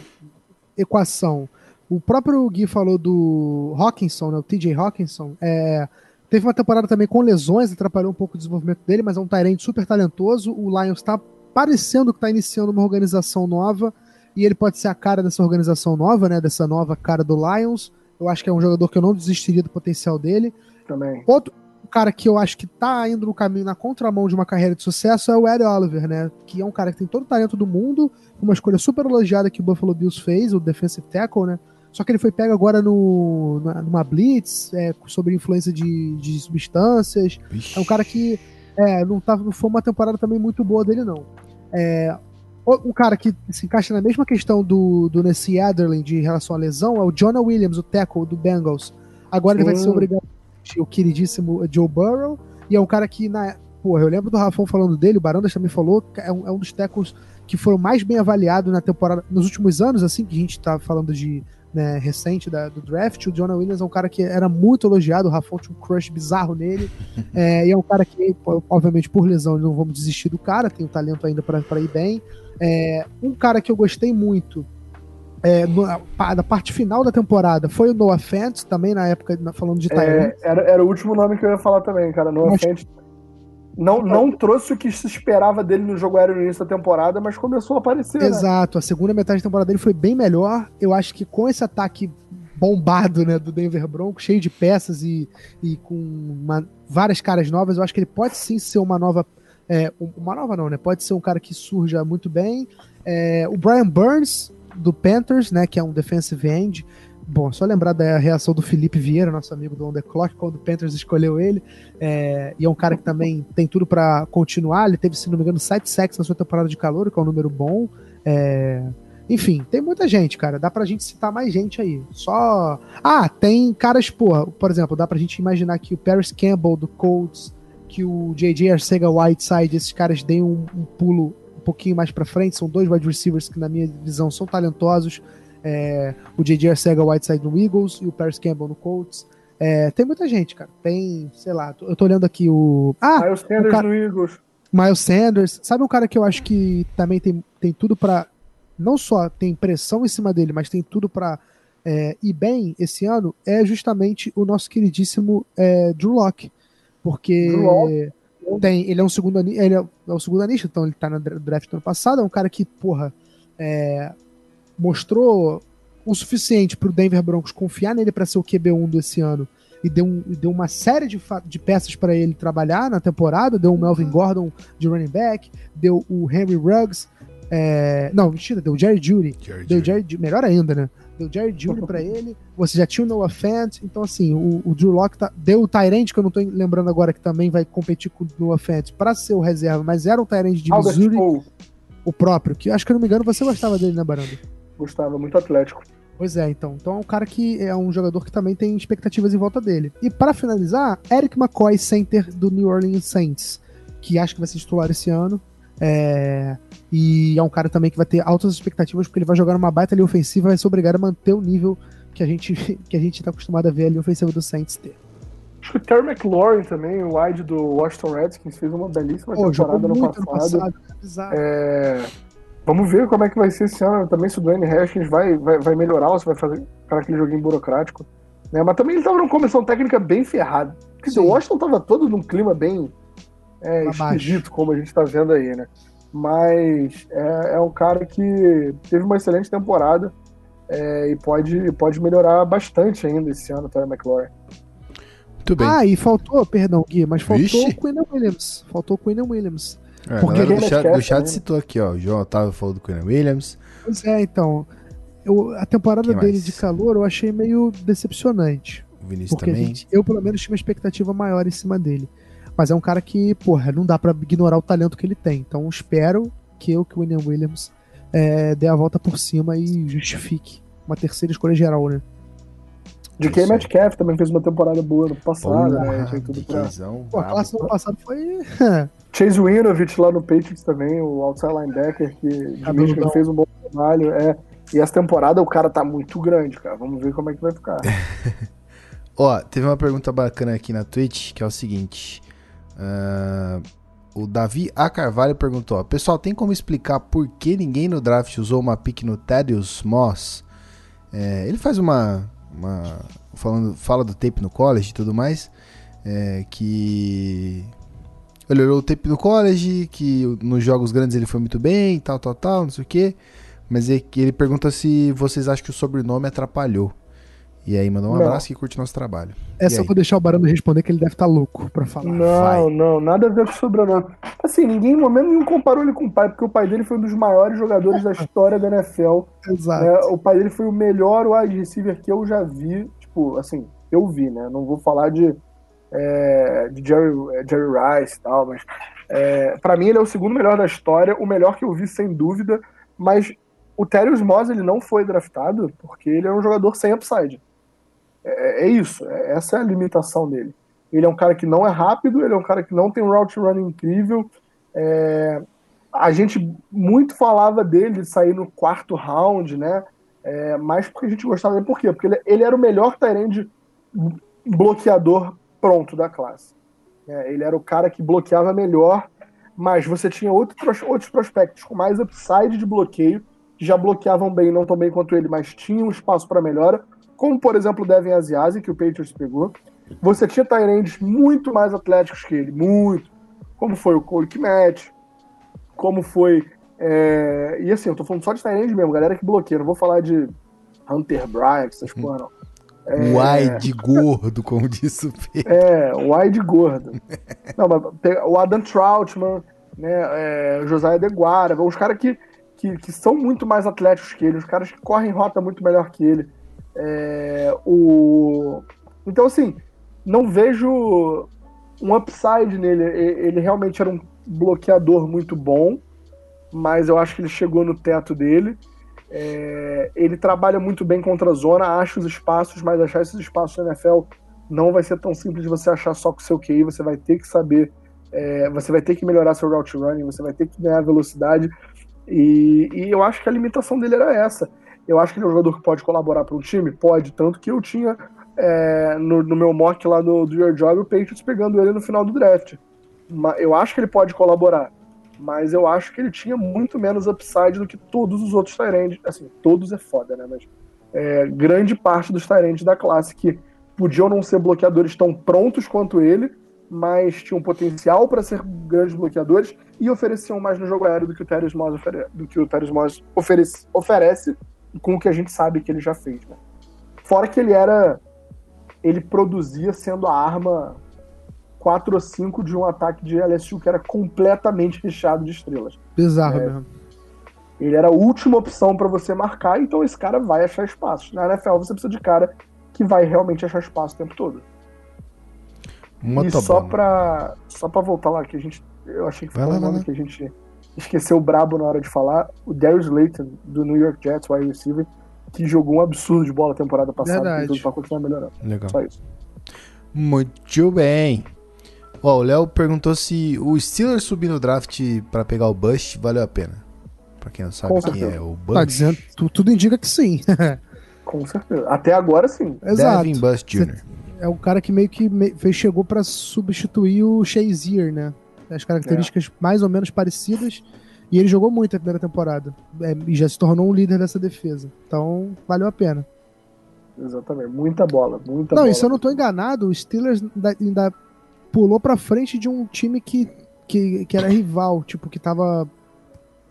equação. O próprio Gui falou do Hawkinson, né, o TJ Hawkinson. É, teve uma temporada também com lesões, atrapalhou um pouco o desenvolvimento dele, mas é um Tyrant super talentoso. O Lions está parecendo que está iniciando uma organização nova e ele pode ser a cara dessa organização nova, né? Dessa nova cara do Lions. Eu acho que é um jogador que eu não desistiria do potencial dele. Também. Outro cara que eu acho que tá indo no caminho na contramão de uma carreira de sucesso é o Ed Oliver, né? Que é um cara que tem todo o talento do mundo, uma escolha super elogiada que o Buffalo Bills fez, o defensive tackle, né? Só que ele foi pego agora no, numa blitz é, sobre influência de, de substâncias. Ixi. É um cara que é, não, tava, não foi uma temporada também muito boa dele, não. É, um cara que se encaixa na mesma questão do, do Nessie Adderley de relação à lesão é o Jonah Williams, o tackle do Bengals. Agora ele vai ser obrigado o queridíssimo Joe Burrow. E é um cara que, na, porra, eu lembro do Rafão falando dele, o Barandas também falou, é um, é um dos tackles que foram mais bem avaliados na temporada, nos últimos anos, assim, que a gente tá falando de né, recente da, do draft. O Jonah Williams é um cara que era muito elogiado, o Rafão tinha um crush bizarro nele. *laughs* é, e é um cara que, obviamente, por lesão, não vamos desistir do cara, tem o talento ainda para ir bem. É, um cara que eu gostei muito é, no, da parte final da temporada foi o Noah Fant, também na época, falando de. É, era, era o último nome que eu ia falar também, cara. Noah Mas, Fant não, não trouxe o que se esperava dele no jogo aéreo no início da temporada, mas começou a aparecer. Né? Exato, né? a segunda metade da temporada dele foi bem melhor. Eu acho que com esse ataque bombado né, do Denver Broncos, cheio de peças e, e com uma, várias caras novas, eu acho que ele pode sim ser uma nova. É, uma nova não, né? Pode ser um cara que surja muito bem. É, o Brian Burns, do Panthers, né? Que é um defensive end. Bom, só lembrar da reação do Felipe Vieira, nosso amigo do On The Clock, quando o Panthers escolheu ele. É, e é um cara que também tem tudo para continuar. Ele teve, se não me engano, 7 sacks na sua temporada de calor, que é um número bom. É, Enfim, tem muita gente, cara. Dá pra gente citar mais gente aí. Só. Ah, tem caras, porra. Por exemplo, dá pra gente imaginar que o Paris Campbell do Colts, que o JJ Arcega Whiteside, esses caras deem um, um pulo um pouquinho mais pra frente. São dois wide receivers que, na minha visão, são talentosos. É, o JJ Arcega Whiteside no Eagles e o Paris Campbell no Colts. É, tem muita gente, cara. Tem, sei lá, eu tô olhando aqui o. Ah! Miles Sanders cara... no Eagles. Miles Sanders. Sabe um cara que eu acho que também tem, tem tudo para não só tem pressão em cima dele, mas tem tudo para é, ir bem esse ano, é justamente o nosso queridíssimo é, Drew Locke. Porque Drew tem, ele é um segundo ele é, é o segundo anista, então ele tá no draft do ano passado, é um cara que, porra, é, mostrou o suficiente para o Denver Broncos confiar nele para ser o QB1 desse ano e deu, um, deu uma série de, de peças para ele trabalhar na temporada. Deu o Melvin Gordon de running back, deu o Henry Ruggs, é, não, mentira, deu o Jerry Judy. Jerry deu Jerry, melhor ainda, né? Deu o Jerry Judy pra *laughs* ele. Você já tinha o Noah Fant. Então, assim, o, o Drew Locke tá, deu o Tyrant, que eu não tô lembrando agora, que também vai competir com o Noah Fant pra ser o reserva, mas era um Tyrant de Albert Missouri. Paul. O próprio, que acho que, eu não me engano, você gostava dele, né, Baranda? Gostava, muito atlético. Pois é, então. Então é um cara que é um jogador que também tem expectativas em volta dele. E para finalizar, Eric McCoy, center do New Orleans Saints, que acho que vai ser titular esse ano. É, e é um cara também que vai ter altas expectativas, porque ele vai jogar numa baita ali ofensiva, vai ser obrigado a manter o nível que a gente *laughs* que a gente está acostumado a ver ali ofensiva do Saints ter. Acho que o Terry McLaurin também, o wide do Washington Redskins, fez uma belíssima Pô, temporada no passado. passado é... Vamos ver como é que vai ser esse ano também, se o Dwayne Haskins vai, vai, vai melhorar ou se vai fazer para aquele joguinho burocrático. Né? Mas também ele estava numa comissão técnica bem ferrada. Porque o Washington estava todo num clima bem é, esquisito, como a gente está vendo aí, né? Mas é, é, um cara que teve uma excelente temporada é, e pode, pode melhorar bastante ainda esse ano, Terry McLaurin. Muito bem. Ah, e faltou, perdão, Gui, mas faltou Vixe. o Quinn Williams. Faltou o Quinn Williams. É, porque ele do chat, do chat citou aqui, ó. O João Otávio falou do Quinn Williams. Pois é, então. Eu, a temporada Quem dele mais? de calor eu achei meio decepcionante. O Vinícius também. Gente, eu, pelo menos, tinha uma expectativa maior em cima dele. Mas é um cara que, porra, não dá para ignorar o talento que ele tem. Então espero que eu, que o William Williams, é, dê a volta por cima e justifique uma terceira escolha geral, né? De quem Metcalf também fez uma temporada boa no passado, Porra, né? Tinha tudo pra... Pô, a classe do passado foi. *laughs* Chase Winovich lá no Patriots também, o outside linebacker que de Michigan fez um bom trabalho. É. E essa temporada o cara tá muito grande, cara. Vamos ver como é que vai ficar. *laughs* Ó, teve uma pergunta bacana aqui na Twitch, que é o seguinte. Uh, o Davi A. Carvalho perguntou: Pessoal, tem como explicar por que ninguém no draft usou uma pick no Thaddeus Moss? É, ele faz uma, uma. falando, fala do tape no college e tudo mais. É, que. Ele olhou o tape no college, que nos jogos grandes ele foi muito bem, tal, tal, tal, não sei o que. Mas ele pergunta se vocês acham que o sobrenome atrapalhou. E aí, mandou um não. abraço e curte nosso trabalho. É e só aí? pra deixar o Barano responder que ele deve estar tá louco pra falar. Não, Vai. não, nada a ver com o sobrenome. Assim, ninguém em momento nenhum comparou ele com o pai, porque o pai dele foi um dos maiores jogadores da história da NFL. Exato. É, o pai dele foi o melhor wide receiver que eu já vi. Tipo, assim, eu vi, né? Não vou falar de, é, de Jerry, é, Jerry Rice e tal, mas é, para mim ele é o segundo melhor da história, o melhor que eu vi, sem dúvida. Mas o Terry Moss ele não foi draftado porque ele é um jogador sem upside. É, é isso, é, essa é a limitação dele. Ele é um cara que não é rápido, ele é um cara que não tem um route running incrível. É, a gente muito falava dele de sair no quarto round, né? É, mais porque a gente gostava dele. Por quê? Porque ele, ele era o melhor Tyrande bloqueador pronto da classe. É, ele era o cara que bloqueava melhor, mas você tinha outros, outros prospectos com mais upside de bloqueio, que já bloqueavam bem, não tão bem quanto ele, mas tinham espaço para melhora como por exemplo o Devin Asiasi, que o Patriots pegou. Você tinha Tyrands muito mais atléticos que ele, muito. Como foi o Cole Kmet, como foi. É... E assim, eu tô falando só de Tyrands mesmo, galera que bloqueia. Não vou falar de Hunter Bryant, essas porra, não. É... Wide gordo, como disse o Pedro. *laughs* É, wide gordo. não, mas o Adam Troutman, né, é, o Josiah Deguara, os caras que, que, que, são muito mais atléticos que ele, os caras que correm rota muito melhor que ele. É, o... Então, assim, não vejo um upside nele. Ele realmente era um bloqueador muito bom, mas eu acho que ele chegou no teto dele. É, ele trabalha muito bem contra a zona, acha os espaços, mas achar esses espaços na NFL não vai ser tão simples de você achar só com o seu QI, você vai ter que saber, é, você vai ter que melhorar seu route running, você vai ter que ganhar velocidade, e, e, eu acho que a limitação dele era essa. Eu acho que ele é um jogador que pode colaborar para um time? Pode, tanto que eu tinha é, no, no, meu mock lá do, do Your Job o Patriots pegando ele no final do draft. Eu acho que ele pode colaborar, mas eu acho que ele tinha muito menos upside do que todos os outros Tyrands. Assim, todos é foda, né? Mas é, grande parte dos Tyrands da classe que podiam não ser bloqueadores tão prontos quanto ele, mas tinham potencial para ser grandes bloqueadores e ofereciam mais no jogo aéreo do que o Terry Moss, do que o Terry Moss oferece, oferece com o que a gente sabe que ele já fez. Né? Fora que ele era. Ele produzia sendo a arma 4 ou 5 de um ataque de LSU que era completamente recheado de estrelas. Bizarro é, mesmo. Ele era a última opção para você marcar, então esse cara vai achar espaços. Na NFL você precisa de cara que vai realmente achar espaço o tempo todo. Muito e só para só para voltar lá que a gente eu achei que foi um que a gente esqueceu o brabo na hora de falar, o Darius Layton do New York Jets, wide receiver, que jogou um absurdo de bola a temporada passada, Verdade. tudo para continuar melhorando. Legal. Só isso. Muito bem. Ó, o Léo perguntou se o Steelers subir no draft para pegar o Bush valeu a pena. Pra quem não sabe Com quem certeza. é o Bush. Tá dizendo, tudo indica que sim. *laughs* Com certeza. Até agora sim. Exato. Devin Bush Jr. É o cara que meio que chegou para substituir o Shazier, né? As características é. mais ou menos parecidas. E ele jogou muito a primeira temporada. É, e já se tornou um líder dessa defesa. Então, valeu a pena. Exatamente. Muita bola. Muita não, bola. e se eu não tô enganado, o Steelers ainda, ainda pulou pra frente de um time que, que, que era rival, tipo, que tava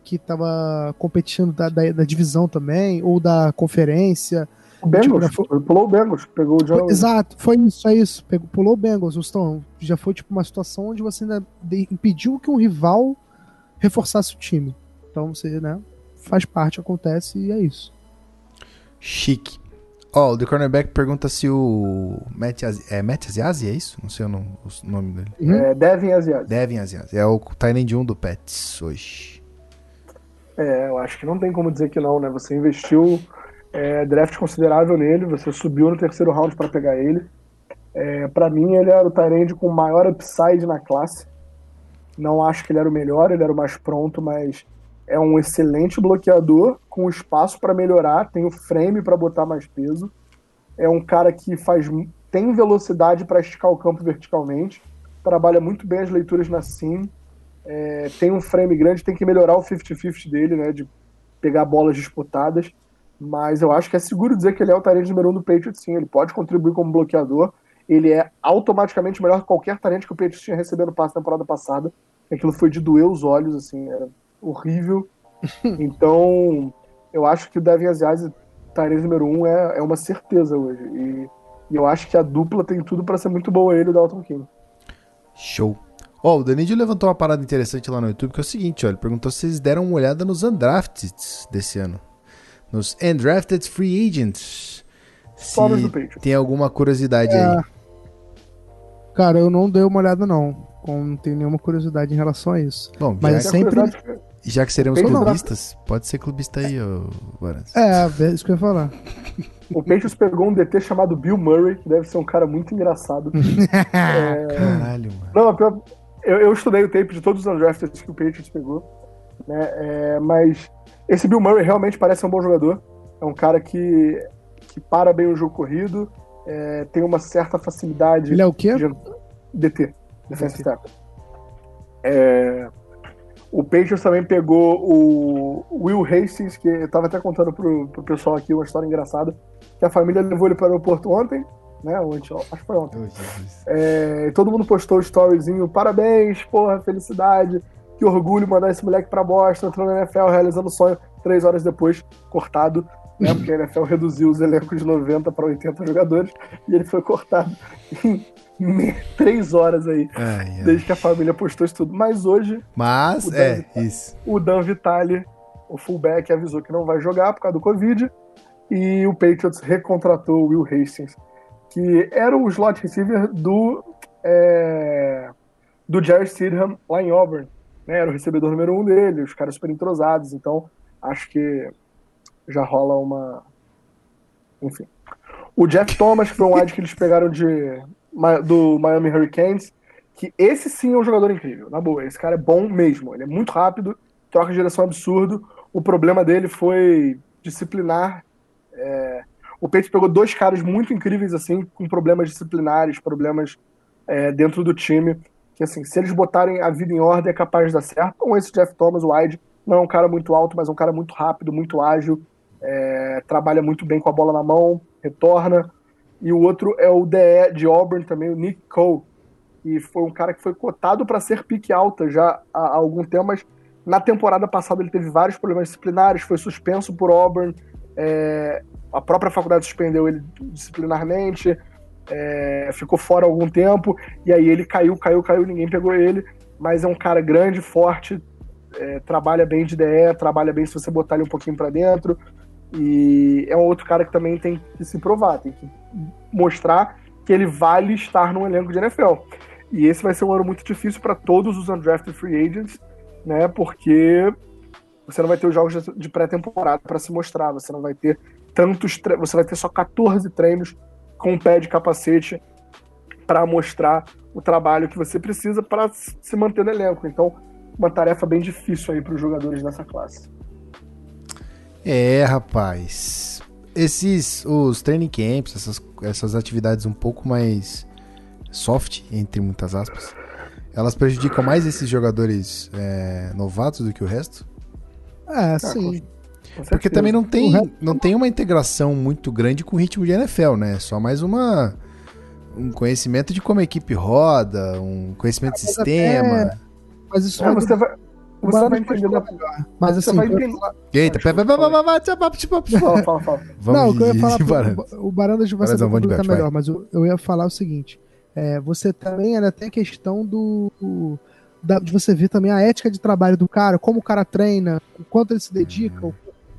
que tava competindo da, da, da divisão também, ou da conferência. O Bengals, tipo, pulou o Bengals, pegou o John Exato, foi isso, é isso. Pegou, pulou o Bengals, Então, já foi tipo uma situação onde você ainda impediu que um rival reforçasse o time. Então você, né, faz parte, acontece e é isso. Chique. Ó, oh, o The Cornerback pergunta se o Matt, é, Matt Aziazi, é isso? Não sei o nome, o nome dele. Uhum. É Devin Aziazi. Devin Aziazi. É o Tyrande 1 do Pets hoje. É, eu acho que não tem como dizer que não, né? Você investiu é, draft considerável nele, você subiu no terceiro round para pegar ele. É, para mim, ele era o Tyrande com maior upside na classe. Não acho que ele era o melhor, ele era o mais pronto, mas é um excelente bloqueador, com espaço para melhorar, tem o frame para botar mais peso. É um cara que faz tem velocidade para esticar o campo verticalmente, trabalha muito bem as leituras na sim, é, tem um frame grande, tem que melhorar o 50-50 dele, né, de pegar bolas disputadas, mas eu acho que é seguro dizer que ele é o talento número um do Patriots, sim, ele pode contribuir como bloqueador, ele é automaticamente melhor que qualquer talento que o Patriots tinha recebido no passe na temporada passada, aquilo foi de doer os olhos, assim, era horrível. *laughs* então, eu acho que o Devin Aziasi, Tyrese número um, é, é uma certeza hoje. E, e, eu acho que a dupla tem tudo para ser muito boa ele e o Dalton King. Show. Ó, oh, o Danilo levantou uma parada interessante lá no YouTube, que é o seguinte, ó, ele perguntou se vocês deram uma olhada nos undrafted desse ano. Nos undrafted free agents. Se tem alguma curiosidade é... aí. Cara, eu não dei uma olhada não. Não tenho nenhuma curiosidade em relação a isso. Bom, Mas sempre já que seremos clubistas, pode ser clubista aí, ô Varas. É, é isso que eu ia falar. O Patriots pegou um DT chamado Bill Murray, que deve ser um cara muito engraçado. *laughs* é... Caralho, mano. Não, eu, eu estudei o tape de todos os undrafted que o Patriots pegou. Né? É, mas esse Bill Murray realmente parece um bom jogador. É um cara que, que para bem o jogo corrido, é, tem uma certa facilidade. Ele é o quê? De... DT, Defensive Tackle. É, o Patriots também pegou o Will Hastings, que eu tava até contando pro, pro pessoal aqui uma história engraçada, que a família levou ele para o aeroporto ontem, né? Ontem, acho que foi ontem. É, todo mundo postou o storyzinho, parabéns, porra, felicidade, que orgulho mandar esse moleque pra Boston, entrando na NFL, realizando o sonho, três horas depois, cortado, né? *laughs* Porque a NFL reduziu os elencos de 90 para 80 jogadores, e ele foi cortado três horas aí, ai, ai. desde que a família postou isso tudo. Mas hoje. Mas, é, isso. O Dan Vitale, o fullback, avisou que não vai jogar por causa do Covid. E o Patriots recontratou o Will Hastings, que era o slot receiver do. É, do Jerry Stidham lá em Auburn. Né? Era o recebedor número um dele, os caras super entrosados. Então, acho que já rola uma. Enfim. O Jeff Thomas, que foi um wide que eles pegaram de, do Miami Hurricanes, que esse sim é um jogador incrível, na boa. Esse cara é bom mesmo. Ele é muito rápido, troca de direção absurdo. O problema dele foi disciplinar. É... O Peixe pegou dois caras muito incríveis, assim, com problemas disciplinares, problemas é, dentro do time. Que, assim, se eles botarem a vida em ordem, é capaz de dar certo. Com esse Jeff Thomas, o Wide, não é um cara muito alto, mas é um cara muito rápido, muito ágil. É... trabalha muito bem com a bola na mão, retorna. E o outro é o DE de Auburn também, o Nick Cole. E foi um cara que foi cotado para ser pique alta já há, há algum tempo, mas na temporada passada ele teve vários problemas disciplinares, foi suspenso por Auburn, é, a própria faculdade suspendeu ele disciplinarmente, é, ficou fora algum tempo, e aí ele caiu, caiu, caiu, ninguém pegou ele, mas é um cara grande, forte, é, trabalha bem de DE, trabalha bem se você botar ele um pouquinho para dentro, e é um outro cara que também tem que se provar, tem que mostrar que ele vale estar no elenco de NFL. E esse vai ser um ano muito difícil para todos os undrafted free agents, né? Porque você não vai ter os jogos de pré-temporada para se mostrar, você não vai ter tantos, você vai ter só 14 treinos com pé de capacete para mostrar o trabalho que você precisa para se manter no elenco. Então, uma tarefa bem difícil aí para os jogadores dessa classe. É, rapaz. Esses os training camps, essas, essas atividades um pouco mais soft, entre muitas aspas, elas prejudicam mais esses jogadores é, novatos do que o resto? É, ah, sim. Porque também não tem, não tem uma integração muito grande com o ritmo de NFL, né? Só mais uma um conhecimento de como a equipe roda, um conhecimento de sistema. Até... Mas isso é, você vai, você vai entender da... Mas assim. Vai entender... Eita, pera, fala, fala, fala. Não, o que eu ia falar. O Barandas vai saber completar melhor, mas eu, ia falar o seguinte. É, você também ainda tem a questão do. Da, de você ver também a ética de trabalho do cara, como o cara treina, o quanto ele se dedica, o,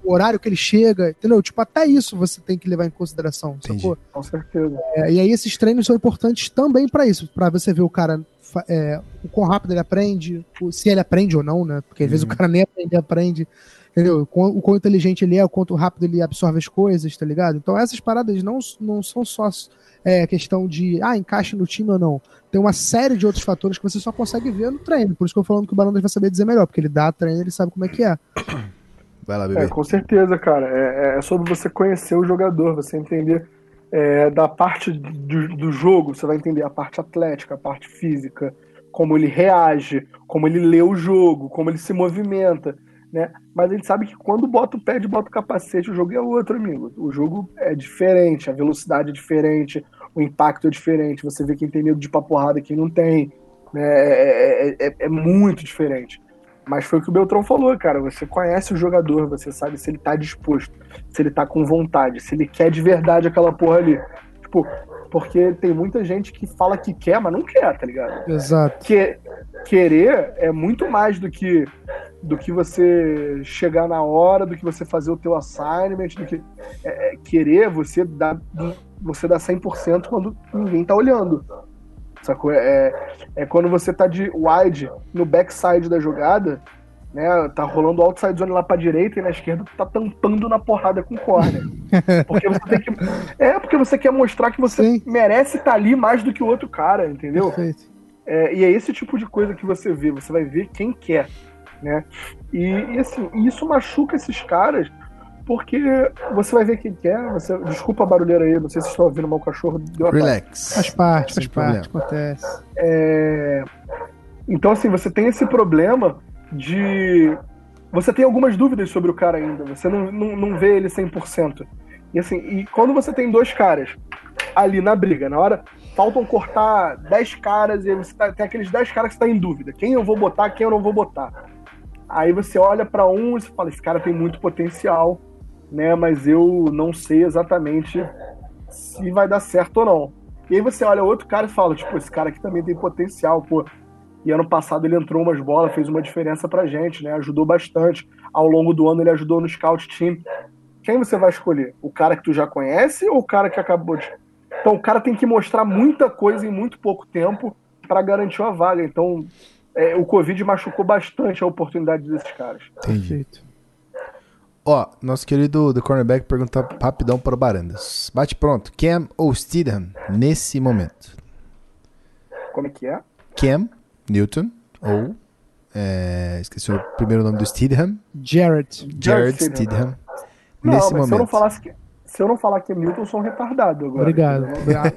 o horário que ele chega, entendeu? Tipo, até isso você tem que levar em consideração, sacou? Com certeza. É, e aí esses treinos são importantes também para isso, para você ver o cara, é, o quão rápido ele aprende, se ele aprende ou não, né? Porque às vezes o uhum. cara nem aprende, aprende, entendeu? O quão, o quão inteligente ele é, o quanto rápido ele absorve as coisas, tá ligado? Então essas paradas não, não são só é, questão de ah, encaixe no time ou não. Tem uma série de outros fatores que você só consegue ver no treino. Por isso que eu tô falando que o Barandas vai saber dizer melhor, porque ele dá treino, ele sabe como é que é. Vai lá, bebê. É, com certeza, cara. É, é sobre você conhecer o jogador, você entender é, da parte do, do jogo, você vai entender a parte atlética, a parte física, como ele reage, como ele lê o jogo, como ele se movimenta né? Mas a gente sabe que quando bota o pé de bota o capacete, o jogo é outro, amigo. O jogo é diferente, a velocidade é diferente, o impacto é diferente. Você vê quem tem medo de ir pra porrada e quem não tem. Né? É, é, é, é muito diferente. Mas foi o que o Beltrão falou, cara. Você conhece o jogador, você sabe se ele tá disposto, se ele tá com vontade, se ele quer de verdade aquela porra ali. Tipo, porque tem muita gente que fala que quer, mas não quer, tá ligado? Exato. Que, querer é muito mais do que do que você chegar na hora, do que você fazer o teu assignment, do que é, é querer você dar você dá 100% quando ninguém tá olhando. Sacou? É, é quando você tá de wide no backside da jogada, né? Tá rolando o outside zone lá pra direita e na esquerda tu tá tampando na porrada com o corner. *laughs* Porque você tem que. É, porque você quer mostrar que você Sim. merece estar tá ali mais do que o outro cara, entendeu? É, e é esse tipo de coisa que você vê, você vai ver quem quer né? E, e assim, isso machuca esses caras porque você vai ver quem quer. Você, desculpa a barulheira aí, não sei se estão ouvindo meu cachorro. Deu Relax. Faz parte, faz parte, acontece. É... Então, assim, você tem esse problema de. Você tem algumas dúvidas sobre o cara ainda. Você não, não, não vê ele 100%. E assim, e quando você tem dois caras ali na briga, na hora, faltam cortar 10 caras e você tá, tem aqueles 10 caras que você tá em dúvida. Quem eu vou botar, quem eu não vou botar. Aí você olha para um e fala: esse cara tem muito potencial, né? Mas eu não sei exatamente se vai dar certo ou não. E aí você olha outro cara e fala: tipo, esse cara aqui também tem potencial, pô. E ano passado ele entrou umas bolas, fez uma diferença pra gente, né? Ajudou bastante. Ao longo do ano ele ajudou no scout team. Quem você vai escolher? O cara que tu já conhece ou o cara que acabou de. Então o cara tem que mostrar muita coisa em muito pouco tempo para garantir uma vaga. Então é, o Covid machucou bastante a oportunidade desses caras. Entendi. Ó, nosso querido do cornerback pergunta rapidão para o Barandas. Bate pronto, Cam ou Steedham nesse momento? Como é que é? Cam Newton ou é, esqueci o primeiro nome do Steedham, Jarrett. Jared Steedham. Steedham. Não, Nesse mas se eu não momento. falasse que. Se eu não falar que é Milton, eu sou um retardado agora. Obrigado.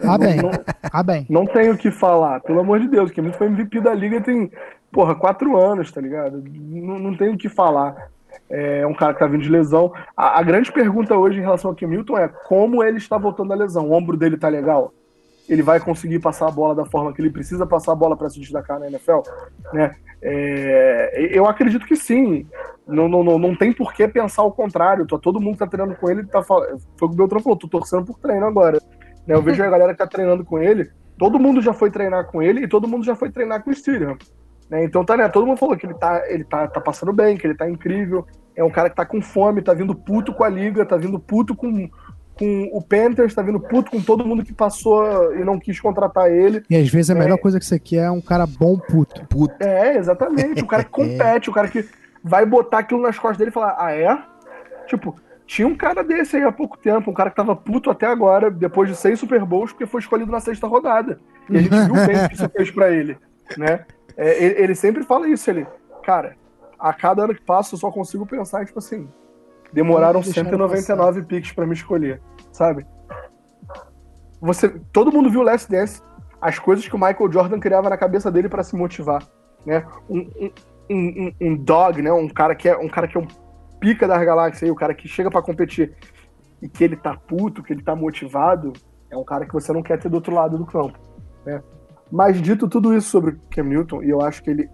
Ah, bem. Não, Ah, bem. não tenho o que falar, pelo amor de Deus, que Milton foi MVP da liga tem, porra, quatro anos, tá ligado? Não, não tenho o que falar. É um cara que tá vindo de lesão. A, a grande pergunta hoje em relação ao Kim Milton é como ele está voltando da lesão. O ombro dele tá legal? Ele vai conseguir passar a bola da forma que ele precisa passar a bola para se destacar na NFL? Né? É, eu acredito que sim. Não, não, não, não tem por que pensar o contrário. Tá, todo mundo que tá treinando com ele tá. Foi o que o Beltrão falou, tô torcendo por treino agora. Né, eu vejo a galera que tá treinando com ele, todo mundo já foi treinar com ele e todo mundo já foi treinar com o Steele. Né? Então tá, né? Todo mundo falou que ele tá, ele tá, tá passando bem, que ele tá incrível. É um cara que tá com fome, tá vindo puto com a liga, tá vindo puto com, com o Panthers, tá vindo puto com todo mundo que passou e não quis contratar ele. E às vezes a É. melhor coisa que você quer é um cara bom puto. Puta. É, exatamente. O cara que *laughs* compete, o cara que vai botar aquilo nas costas dele e falar, ah, é? Tipo, tinha um cara desse aí há pouco tempo, um cara que tava puto até agora, depois de seis Super Bowls, porque foi escolhido na sexta rodada. E a gente viu bem o que isso fez pra ele, né? É, ele, ele sempre fala isso, ele, cara, a cada ano que passa eu só consigo pensar, tipo assim, demoraram Deixa eu 199 picks pra me escolher, sabe? Você, todo mundo viu o Last Dance, as coisas que o Michael Jordan criava na cabeça dele pra se motivar, né? Um, um, um, um- dog, né? Um cara que é um cara que é um pica das galáxias, aí, o cara que chega pra competir e que ele tá puto, que ele tá motivado, é um cara que você não quer ter do outro lado do campo, né? Mas dito tudo isso sobre o Cam Newton, e eu acho que ele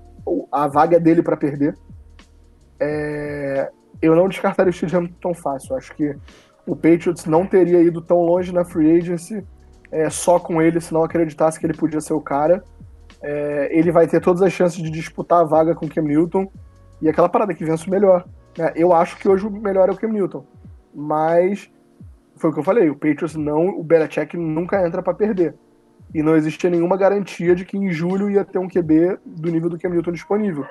a vaga dele pra perder, é, eu não descartaria o Stidham tão fácil. Eu acho que o Patriots não teria ido tão longe na free agency é, só com ele se não acreditasse que ele podia ser o cara. É, ele vai ter todas as chances de disputar a vaga com o Cam Newton e aquela parada que vence o melhor. né? Eu acho que hoje o melhor é o Cam Newton, mas foi o que eu falei, o Patriots não, o Belichick nunca entra pra perder. E não existia nenhuma garantia de que em julho ia ter um QB do nível do Cam Newton disponível.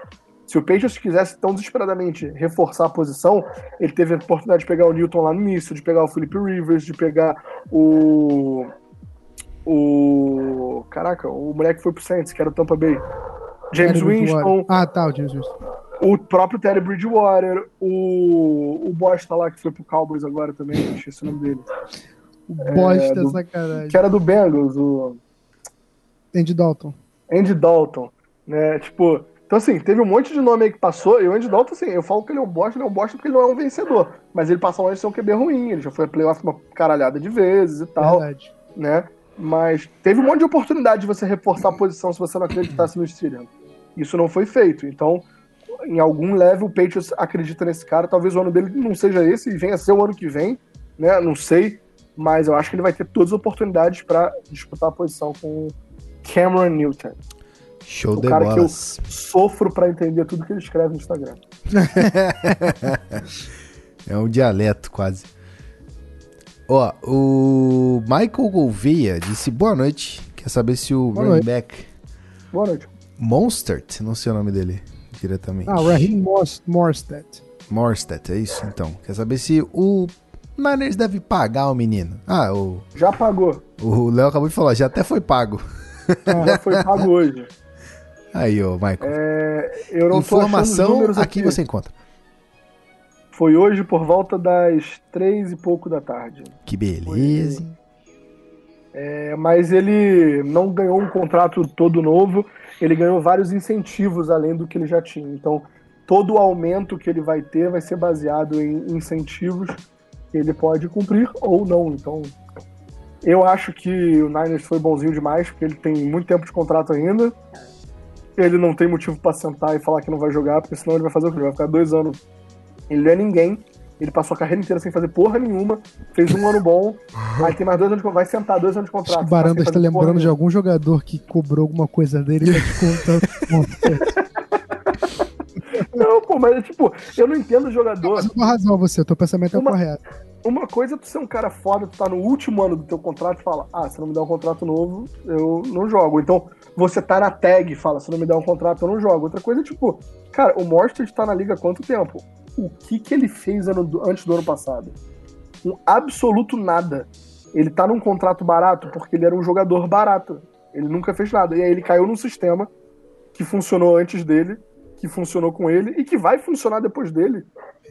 Se o Patriots quisesse tão desesperadamente reforçar a posição, ele teve a oportunidade de pegar o Newton lá no início, de pegar o Philip Rivers, de pegar o. O. Caraca, o moleque que foi pro Saints, que era o Tampa Bay. James Terry. Winston, Ah, tá, o James Winston. o próprio Terry Bridgewater, o. O Bosta lá que foi pro Cowboys agora também, esqueci o nome dele. O bosta, do- sacanagem. Que era do Bengals, o. Andy Dalton. Andy Dalton, né? Tipo, então assim, teve um monte de nome aí que passou, e o Andy Dalton, assim, eu falo que ele é um bosta, ele é um bosta porque ele não é um vencedor, mas ele passou longe de ser um QB ruim, ele já foi a playoff uma caralhada de vezes e tal, Verdade. né? Mas teve um monte de oportunidade de você reforçar a posição se você não acreditasse no Steelers. Isso não foi feito, então em algum level o Patriots acredita nesse cara, talvez o ano dele não seja esse e venha a ser o ano que vem, né? Não sei, mas eu acho que ele vai ter todas as oportunidades para disputar a posição com Cameron Newton Show o de cara que eu bolas. sofro pra entender tudo que ele escreve no Instagram. *laughs* É um dialeto quase. Ó, o Michael Gouveia disse boa noite. Quer saber se o Boa running back Boa noite. Monstert, não sei o nome dele diretamente. Ah, Raheem Mors- Morstead. Morstead, é isso então. Quer saber se o Niners deve pagar o menino. Ah, o Já pagou. o Léo acabou de falar, já até foi pago. *laughs* Já foi pago hoje. Aí, ô, Michael. É, eu não Informação números aqui você encontra. Foi hoje por volta das três e pouco da tarde. Que beleza. É, mas ele não ganhou um contrato todo novo, ele ganhou vários incentivos além do que ele já tinha. Então, todo o aumento que ele vai ter vai ser baseado em incentivos que ele pode cumprir ou não. Então, eu acho que o Niners foi bonzinho demais, porque ele tem muito tempo de contrato ainda. Ele não tem motivo para sentar e falar que não vai jogar, porque senão ele vai fazer o quê? Ele vai ficar dois anos. Ele não é ninguém. Ele passou a carreira inteira sem fazer porra nenhuma, fez um ano bom, *laughs* aí tem mais dois anos de contrato, vai sentar dois anos de Acho contrato. que o Baranda tá está lembrando de algum jogador que cobrou alguma coisa dele e tá te contando. *laughs* Não, pô, mas é tipo, eu não entendo jogador. Mas com razão você, o teu pensamento é Uma- correto. Uma coisa é tu ser um cara foda, tu tá no último ano do teu contrato e fala, ah, se não me der um contrato novo, eu não jogo. Então, você tá na tag e fala, se não me der um contrato, eu não jogo. Outra coisa é tipo, cara, o Monster tá na liga há quanto tempo? o que, que ele fez ano antes do ano passado. Um absoluto nada. Ele tá num contrato barato porque ele era um jogador barato. Ele nunca fez nada. E aí ele caiu num sistema que funcionou antes dele, que funcionou com ele e que vai funcionar depois dele.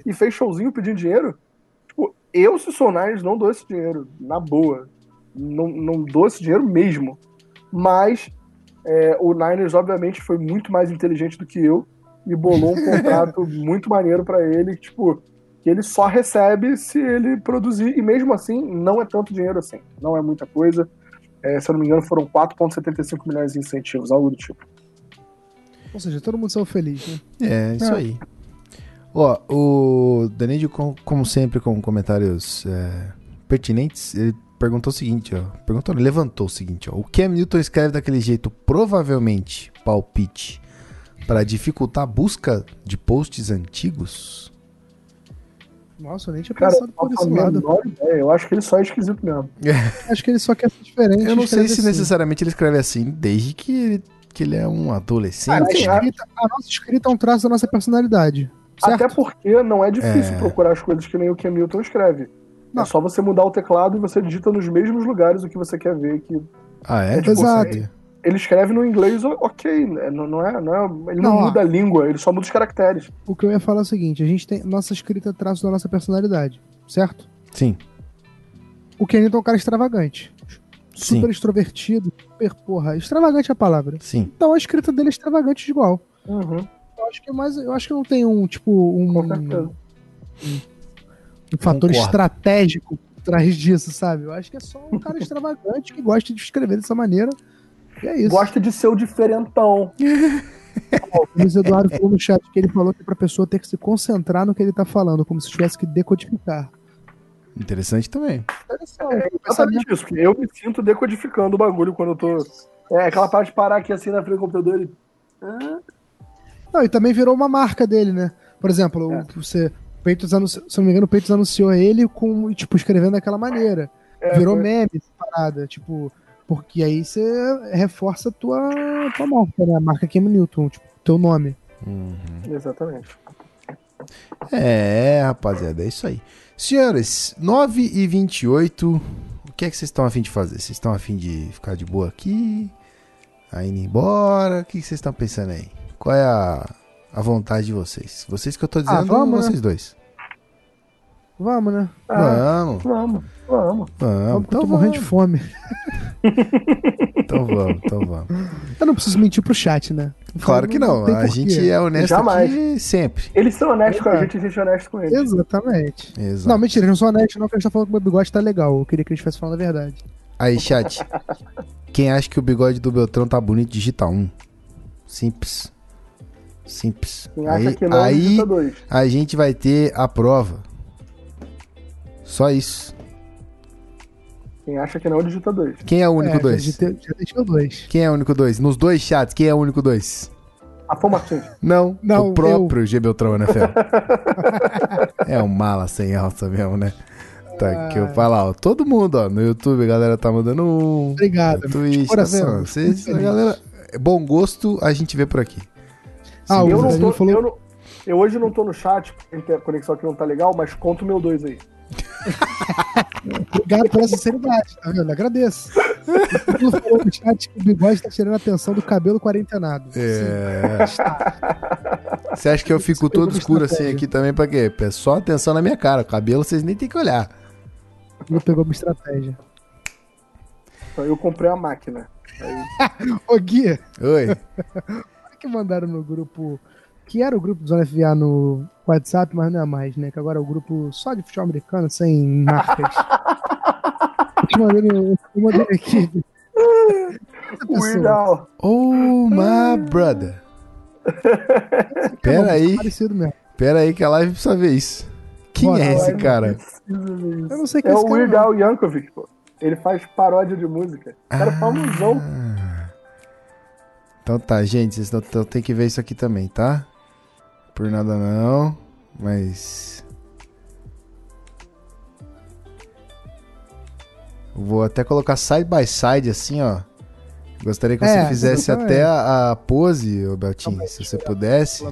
E fez showzinho pedindo dinheiro. Eu, se sou o Niners, não dou esse dinheiro. Na boa. Não, não dou esse dinheiro mesmo. Mas é, o Niners, obviamente, foi muito mais inteligente do que eu e bolou um *laughs* contrato muito maneiro pra ele, tipo, que ele só recebe se ele produzir, e mesmo assim, não é tanto dinheiro assim, não é muita coisa. É, se eu não me engano, foram 4,75 milhões de incentivos, algo do tipo. Ou seja, todo mundo saiu feliz, né? É, isso É. aí. Ó, o Danilo, com- como sempre, com comentários é, pertinentes, ele perguntou o seguinte, ó. Perguntou, não, levantou o seguinte, ó. O Cam Newton escreve daquele jeito, provavelmente, palpite, para dificultar a busca de posts antigos? Nossa, eu nem tinha Cara, pensado eu por esse lado. ideia, eu acho que ele só é esquisito mesmo. Acho que ele só quer ser diferente. Eu não sei se assim. necessariamente ele escreve assim, desde que ele, que ele é um adolescente. Cara, a, escrita, a nossa escrita é um traço da nossa personalidade. Certo? Até porque não é difícil É. procurar as coisas que nem o Newton escreve. Não. É só você mudar o teclado e você digita nos mesmos lugares o que você quer ver. Que Ah, é? É, tipo, Exato. ele escreve no inglês, ok, né? não, não é, não é- ele não, Não, ó. muda a língua, ele só muda os caracteres. O que eu ia falar é o seguinte: a gente tem. Nossa escrita é traço da nossa personalidade, certo? Sim, O Kenito é um cara extravagante. sim, Super extrovertido, super porra. Extravagante é a palavra. sim. Então a escrita dele é extravagante igual. Uhum, Eu acho que mais. Eu acho que não tem um, tipo, um, certeza. um fator Concordo. estratégico por trás disso, sabe? Eu acho que é só um cara *laughs* extravagante que gosta de escrever dessa maneira. E é isso. Gosta de ser o diferentão. *laughs* O Luiz Eduardo falou no chat que ele falou que é pra pessoa ter que se concentrar no que ele tá falando, como se tivesse que decodificar. Interessante também. É exatamente isso, eu me sinto decodificando o bagulho quando eu tô. É aquela parte de parar aqui assim na frente do computador e. Ah, Não, e também virou uma marca dele, né? Por exemplo, É. o você. o Peitos anunci... Se eu não me engano, o Peitos anunciou ele com, tipo, escrevendo daquela maneira. é, virou foi- meme essa parada, tipo. Porque aí você reforça a tua, tua marca, né? A marca Cam Newton, tipo, teu nome. Uhum. Exatamente. É, rapaziada, é isso aí. Senhores, 9 e 28 o que é que vocês estão afim de fazer? Vocês estão afim de ficar de boa aqui? Aí indo embora? O que vocês estão pensando aí? Qual é a, a vontade de vocês? Vocês que eu tô dizendo Ah, vamos, ou vocês dois? Vamos, né? Ah, Vamos, vamos, vamos. vamos. Vamos, Então tô morrendo de vamos, fome. *laughs* *laughs* então vamos, então vamos. Eu não preciso mentir pro chat, né? Claro que não, tem a gente é honesto Jamais. aqui sempre. Eles são honestos com a gente, a gente é honesto com eles. Exatamente. Exato. Não, mentira, eles não são honestos, não, porque eles estão falando que o meu bigode tá legal. Eu queria que eles estivessem falando a verdade. Aí, chat. Quem acha que o bigode do Beltrão tá bonito, digita um. Simples. Simples. Quem acha Aí, que não, aí digita a gente vai ter a prova. Só isso. Quem acha que não, digita dois. Quem é o único É, dois? Já, deixou dois. Quem é o único dois? Nos dois chats, quem é o único dois? Afonso Martins. Não, Não, o próprio G Beltrão, né, Fel? *laughs* é um mala sem alça mesmo, né? Tá, que eu falar, ó. Todo mundo, ó, no YouTube, a galera tá mandando um. Obrigado. No Twitch, tá coração. só. Vocês, a galera. Bom gosto a gente vê por aqui. Ah, eu, não tô, falou- eu, não- eu hoje não tô no chat, porque a conexão aqui não tá legal, mas conta o meu dois aí. *laughs* Obrigado pela sinceridade, tá vendo? Agradeço. O falou no chat que o bigode tá tirando a atenção do cabelo quarentenado. É. Você acha que eu fico todo escuro assim aqui também pra quê? É só atenção na minha cara. O cabelo vocês nem tem que olhar. Ele pegou uma estratégia. Então eu comprei a máquina. *laughs* Ô, Gui, Oi. *laughs* que mandaram no grupo, que era o grupo do Zona FA no WhatsApp, mas não é mais, né? Que agora é o grupo só de futebol americano, sem marcas. Eu te mandei, eu mandei aqui. Pessoa, Weird Al. Oh, my brother. *laughs* é Pera muito aí, pera aí que a live precisa ver isso. Quem Bora, é esse cara? Eu não sei quem É é esse o cara. Weird. Al Yankovic, pô. Ele faz paródia de música. O cara é famosão. Então tá, gente, vocês não- então tem que ver isso aqui também, tá? Por nada não, mas. Vou até colocar side by side assim, ó. Gostaria que você É, fizesse exatamente. até a, a pose, ô Beltinho, se você pudesse.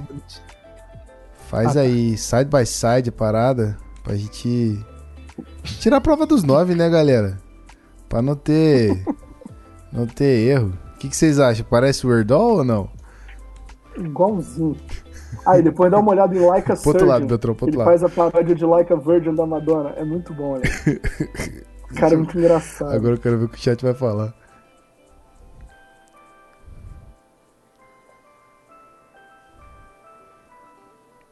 Faz ah, tá. aí, side by side a parada, pra gente tirar a prova dos nove, né, galera? Pra não ter. *laughs* não ter erro. O que, que vocês acham? Parece o Wordall ou não? Igualzinho. Aí depois dá uma olhada em Like a Surgeon. *laughs* Outro lado, Beltrão, outro ele lado. faz a paródia de Like a Virgin da Madonna. É muito bom, né? *laughs* Cara, é muito engraçado. Agora eu quero ver o que o chat vai falar.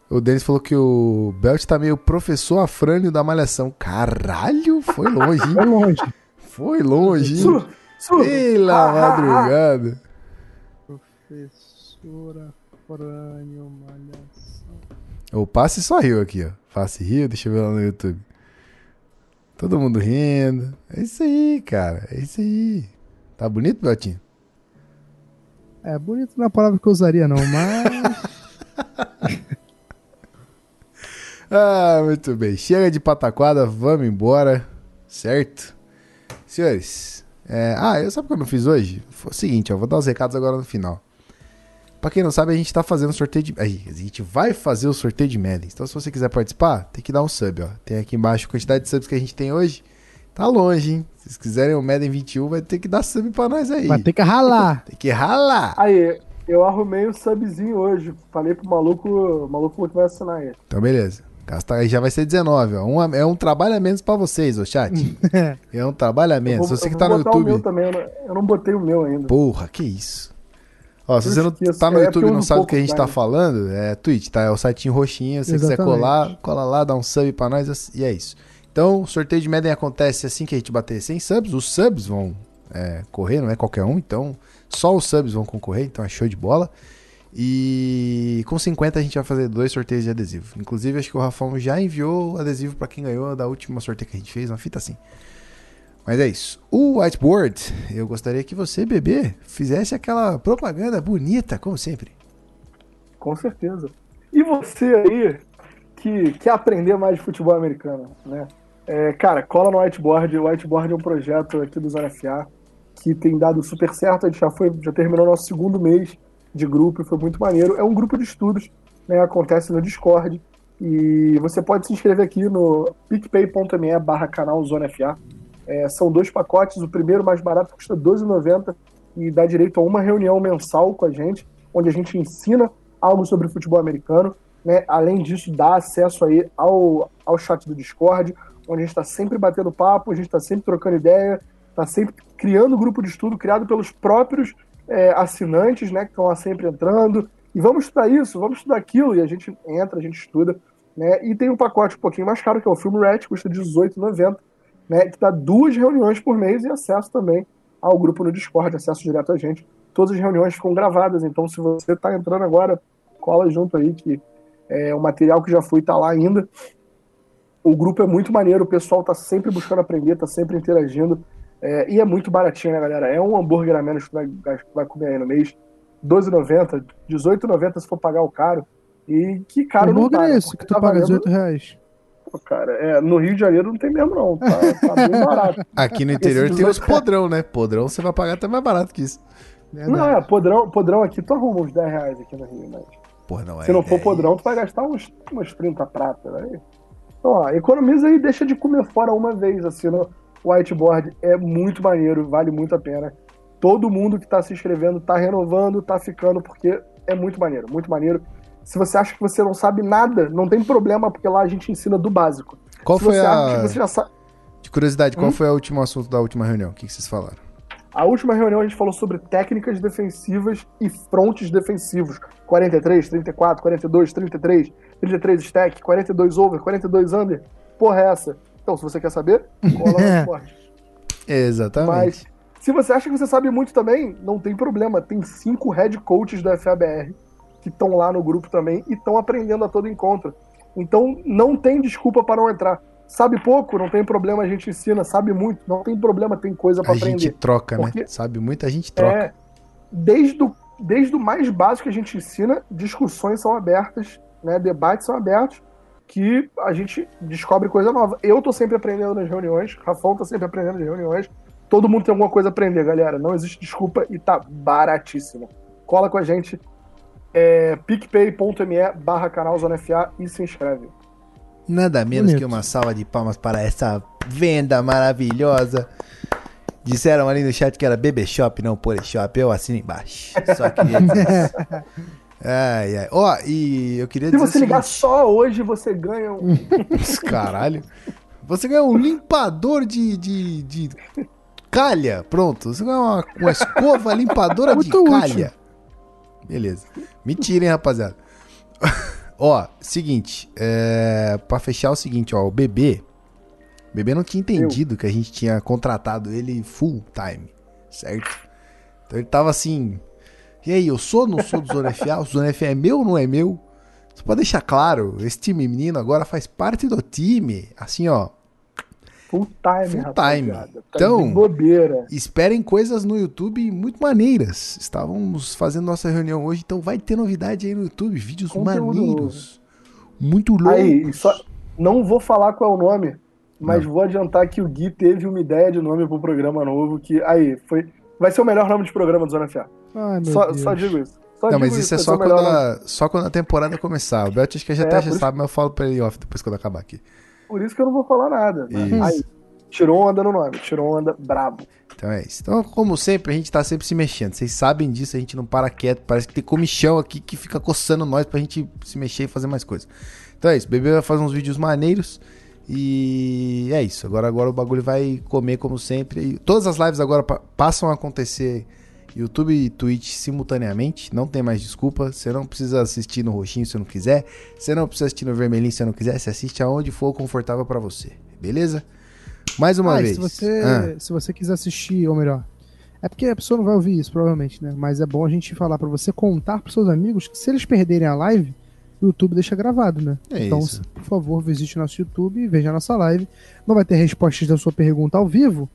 O Denis falou que o Belt tá meio professor afrânio da malhação. Caralho, foi longe, hein? Foi longe. Foi longe, hein? Pela ah, madrugada. Professor afrânio malhação. O Passe só riu aqui, ó. Passe riu, deixa eu ver lá no YouTube. Todo mundo rindo. É isso aí, cara. É isso aí. Tá bonito, Beltinho? É, bonito não é a palavra que eu usaria, não, mas. *laughs* Ah, muito bem. Chega de pataquada, vamos embora. Certo? Senhores, é... ah, eu sabe o que eu não fiz hoje? Foi o seguinte, ó, vou dar os recados agora no final. Pra quem não sabe, a gente tá fazendo sorteio de. Aí, a gente vai fazer o sorteio de Madden. Então, se você quiser participar, tem que dar um sub, ó. Tem aqui embaixo a quantidade de subs que a gente tem hoje. Tá longe, hein? Se vocês quiserem o Madden 21, vai ter que dar sub pra nós aí. Vai ter que ralar. *laughs* tem que ralar. Aí, eu arrumei o subzinho hoje. Falei pro maluco, o maluco que vai assinar aí. Então, beleza. Aí já vai ser 19, ó. Um, é um trabalho a menos pra vocês, ô chat. *laughs* é um trabalho a menos. Vou, Você que tá no YouTube. O meu também, eu não, eu não botei o meu ainda. Porra, que isso. Ó, se você não tá no é YouTube e não sabe o que a gente tá falando, é Twitch, tá? É o sitinho roxinho. Se você quiser colar, cola lá, dá um sub pra nós e é isso. Então, o sorteio de Madden acontece assim que a gente bater 100 subs. Os subs vão é, correr, não é qualquer um. Então, só os subs vão concorrer. Então, é show de bola. E com 50 a gente vai fazer dois sorteios de adesivo. Inclusive, acho que o Rafão já enviou adesivo para quem ganhou da última sorteio que a gente fez, uma fita assim. Mas é isso. O whiteboard, eu gostaria que você, bebê, fizesse aquela propaganda bonita, como sempre. Com certeza. E você aí, que quer aprender mais de futebol americano, né? É, cara, cola no whiteboard. O whiteboard é um projeto aqui do Zona que tem dado super certo. A gente já, foi, já terminou nosso segundo mês de grupo, foi muito maneiro. É um grupo de estudos, né, acontece no Discord, e você pode se inscrever aqui no picpay.me barra canal Zona FA. É, são dois pacotes, o primeiro mais barato custa R$12,90 e dá direito a uma reunião mensal com a gente, onde a gente ensina algo sobre futebol americano. Né? Além disso, dá acesso aí ao, ao chat do Discord, onde a gente está sempre batendo papo, a gente está sempre trocando ideia, está sempre criando grupo de estudo criado pelos próprios é, assinantes, né, que estão lá sempre entrando, e vamos estudar isso, vamos estudar aquilo, e a gente entra, a gente estuda, né, e tem um pacote um pouquinho mais caro, que é o Filme Red, custa R$18,90, né, que dá duas reuniões por mês e acesso também ao grupo no Discord, acesso direto a gente. Todas as reuniões ficam gravadas, então se você está entrando agora, cola junto aí, que é, o material que já foi está lá ainda. O grupo é muito maneiro, o pessoal está sempre buscando aprender, está sempre interagindo. É, e é muito baratinho, né, galera? É um hambúrguer a menos que vai, vai comer aí no mês. R$12,90, R$18,90 se for pagar o caro. E que caro não tá. é esse que tu tá paga R$18,00? reais? Pô, cara, é, no Rio de Janeiro não tem mesmo, não. Tá, tá bem *laughs* barato. Aqui no interior tem os podrão, né? Podrão você vai pagar até mais barato que isso. Verdade. Não, é, podrão, podrão aqui, tu arruma uns 10 reais aqui no Rio, mas. Porra, não é. Se não for podrão, tu vai gastar uns, uns 30 prata, né? Então, ó, economiza aí, deixa de comer fora uma vez, assim, no, whiteboard é muito maneiro, vale muito a pena. Todo mundo que está se inscrevendo está renovando, está ficando, porque é muito maneiro, muito maneiro. Se você acha que você não sabe nada, não tem problema, porque lá a gente ensina do básico. Qual Se foi a. De curiosidade, qual hum? foi o último assunto da última reunião? O que, que vocês falaram? A última reunião a gente falou sobre técnicas defensivas e frontes defensivos. 43, 34, 42, 33, 33 stack, 42 over, 42 under. Porra, é essa? Então, se você quer saber, cola no *laughs* esporte. Exatamente. Mas, se você acha que você sabe muito também, não tem problema. Tem cinco head coaches da FABR que estão lá no grupo também e estão aprendendo a todo encontro. Então, não tem desculpa para não entrar. Sabe pouco, não tem problema, a gente ensina. Sabe muito, não tem problema, tem coisa para aprender. A gente troca, né? Porque né? Sabe muito, a gente troca. É, desde, o, desde o mais básico que a gente ensina, discussões são abertas, né? debates são abertos que a gente descobre coisa nova. Eu tô sempre aprendendo nas reuniões, Rafão tá sempre aprendendo nas reuniões. Todo mundo tem alguma coisa a aprender, galera. Não existe desculpa e tá baratíssimo. Cola com a gente. é picpay.me barra canal Zona FA e se inscreve. Nada menos Bonito. que uma salva de palmas para essa venda maravilhosa. Disseram ali no chat que era BB Shop, não Polishop. Eu assino embaixo. Só dizer *laughs* isso. Ai, ai. Ó, e eu queria Se dizer. você ligar seguinte- só hoje, você ganha um. *laughs* Caralho. Você ganha um limpador de, de, de calha. Pronto. Você ganha uma, uma escova limpadora de Muito útil. calha. Beleza. Mentira, hein, rapaziada. *laughs* ó, seguinte. É, pra fechar é o seguinte, ó. O bebê. O bebê não tinha entendido que a gente tinha contratado ele full time. Certo? Então ele tava assim. E aí, eu sou ou não sou do Zona FA? O Zona FA é meu ou não é meu? Só pra deixar claro, esse time menino agora faz parte do time. Assim, ó. Full time, Full rapaziada. time. Tá Então- bobeira. Esperem coisas no YouTube muito maneiras. Estávamos fazendo nossa reunião hoje, então vai ter novidade aí no YouTube. Vídeos Conteúdo maneiros. Muito loucos. Aí, só, não vou falar qual é o nome, mas Não. vou adiantar que o Gui teve uma ideia de nome pro programa novo, que aí, foi. Vai ser o melhor nome de programa do Zona FA. Ai, meu Só, Deus. só digo isso. Só Não, digo mas isso é vai só ser o melhor quando, a, só quando a temporada começar. O Belt acho que já, É, até já isso- sabe, mas eu falo pra ele off depois quando acabar aqui. Por isso que eu não vou falar nada. né? Isso. Aí, tirou onda no nome, tirou onda brabo. Então é isso. Então, como sempre, a gente tá sempre se mexendo. Vocês sabem disso, a gente não para quieto. Parece que tem comichão aqui que fica coçando nós pra gente se mexer e fazer mais coisas. Então é isso. O bebê vai fazer uns vídeos maneiros. E é isso. Agora, agora o bagulho vai comer como sempre. E todas as lives agora pa- passam a acontecer YouTube e Twitch simultaneamente. Não tem mais desculpa. Você não precisa assistir no roxinho se não quiser. Você não precisa assistir no vermelhinho se não quiser. Você assiste aonde for confortável pra você. Beleza? Mais uma Ah, vez. se você, Ah. se você quiser assistir, ou melhor, é porque a pessoa não vai ouvir isso, provavelmente, né? Mas é bom a gente falar pra você contar pros seus amigos que se eles perderem a live, o YouTube deixa gravado, né? É então, isso. por favor, visite nosso YouTube e veja a nossa live. Não vai ter respostas da sua pergunta ao vivo,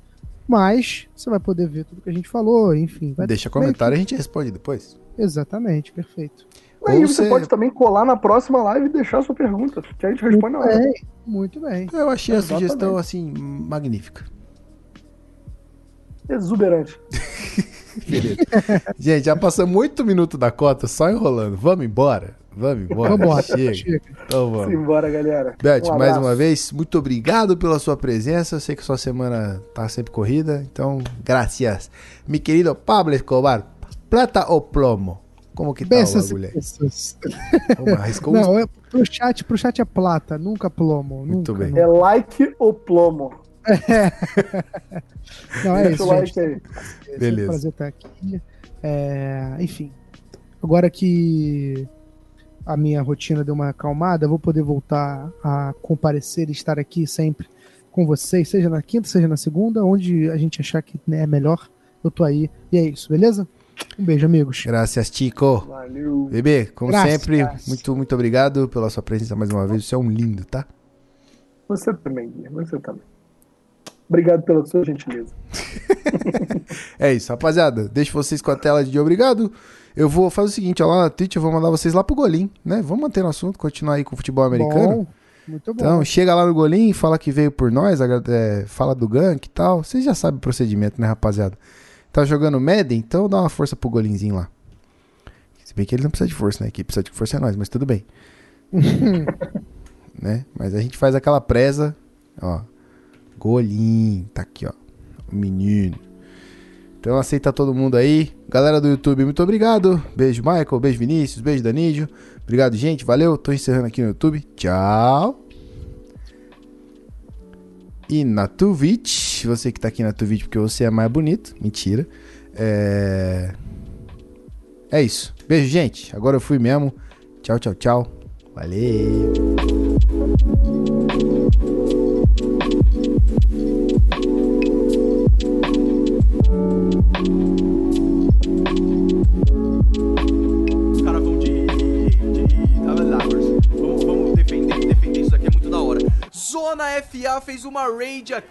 mas você vai poder ver tudo que a gente falou, enfim. Vai Deixa comentário e a gente responde depois. Exatamente, perfeito. Aí Ou você você- pode também colar na próxima live e deixar a sua pergunta, que a gente responde na hora. bem, muito bem. Eu achei a Exatamente. sugestão assim magnífica. Exuberante. *laughs* Beleza. gente, já passamos oito minutos da cota só enrolando. Vamos embora? Vamos embora. Vambora, Chega. chega. Então vamos. Simbora, galera. Beth, Um mais uma vez, muito obrigado pela sua presença. Eu sei que sua semana tá sempre corrida, então, gracias. Mi querido Pablo Escobar, plata ou plomo? Como que tá Bessas o bagulho aí? Vamos, Não, é, pro, chat, pro chat é plata, nunca plomo. Muito nunca, bem. nunca. É like ou plomo? *laughs* Não, é Deixa isso, o like gente. aí. É Beleza. um prazer estar aqui. É, enfim, agora que a minha rotina deu uma acalmada, vou poder voltar a comparecer e estar aqui sempre com vocês, seja na quinta, seja na segunda, onde a gente achar que né, é melhor, eu tô aí. E é isso, beleza? Um beijo, amigos. Gracias, Chico. Valeu. Bebê, como Graças. sempre, muito, muito obrigado pela sua presença mais uma vez. Você é um lindo, tá? Você também. Você também. Obrigado pela sua gentileza. *laughs* É isso, rapaziada. Deixo vocês com a tela de obrigado. Eu vou fazer o seguinte, ó, lá na Twitch eu vou mandar vocês lá pro Golim, né? Vamos manter no assunto, continuar aí com o futebol americano. Bom, muito bom. Então, chega lá no Golim, fala que veio por nós, é, fala do gank e tal. Vocês já sabem o procedimento, né, rapaziada? Tá jogando Madden? Então dá uma força pro Golinzinho lá. Se bem que ele não precisa de força, né? Quem precisa de força é nós, mas tudo bem. *laughs* né? Mas a gente faz aquela presa, ó. Golim, tá aqui, ó. O menino. Então aceita todo mundo aí. Galera do YouTube, muito obrigado. Beijo, Michael. Beijo, Vinícius. Beijo, Danídio. Obrigado, gente. Valeu. Tô encerrando aqui no YouTube. Tchau. E na Twitch, você que tá aqui na Twitch porque você é mais bonito. Mentira. É. É isso. Beijo, gente. Agora eu fui mesmo. Tchau, tchau, tchau. Valeu. Hora. Zona FA fez uma raid aqui.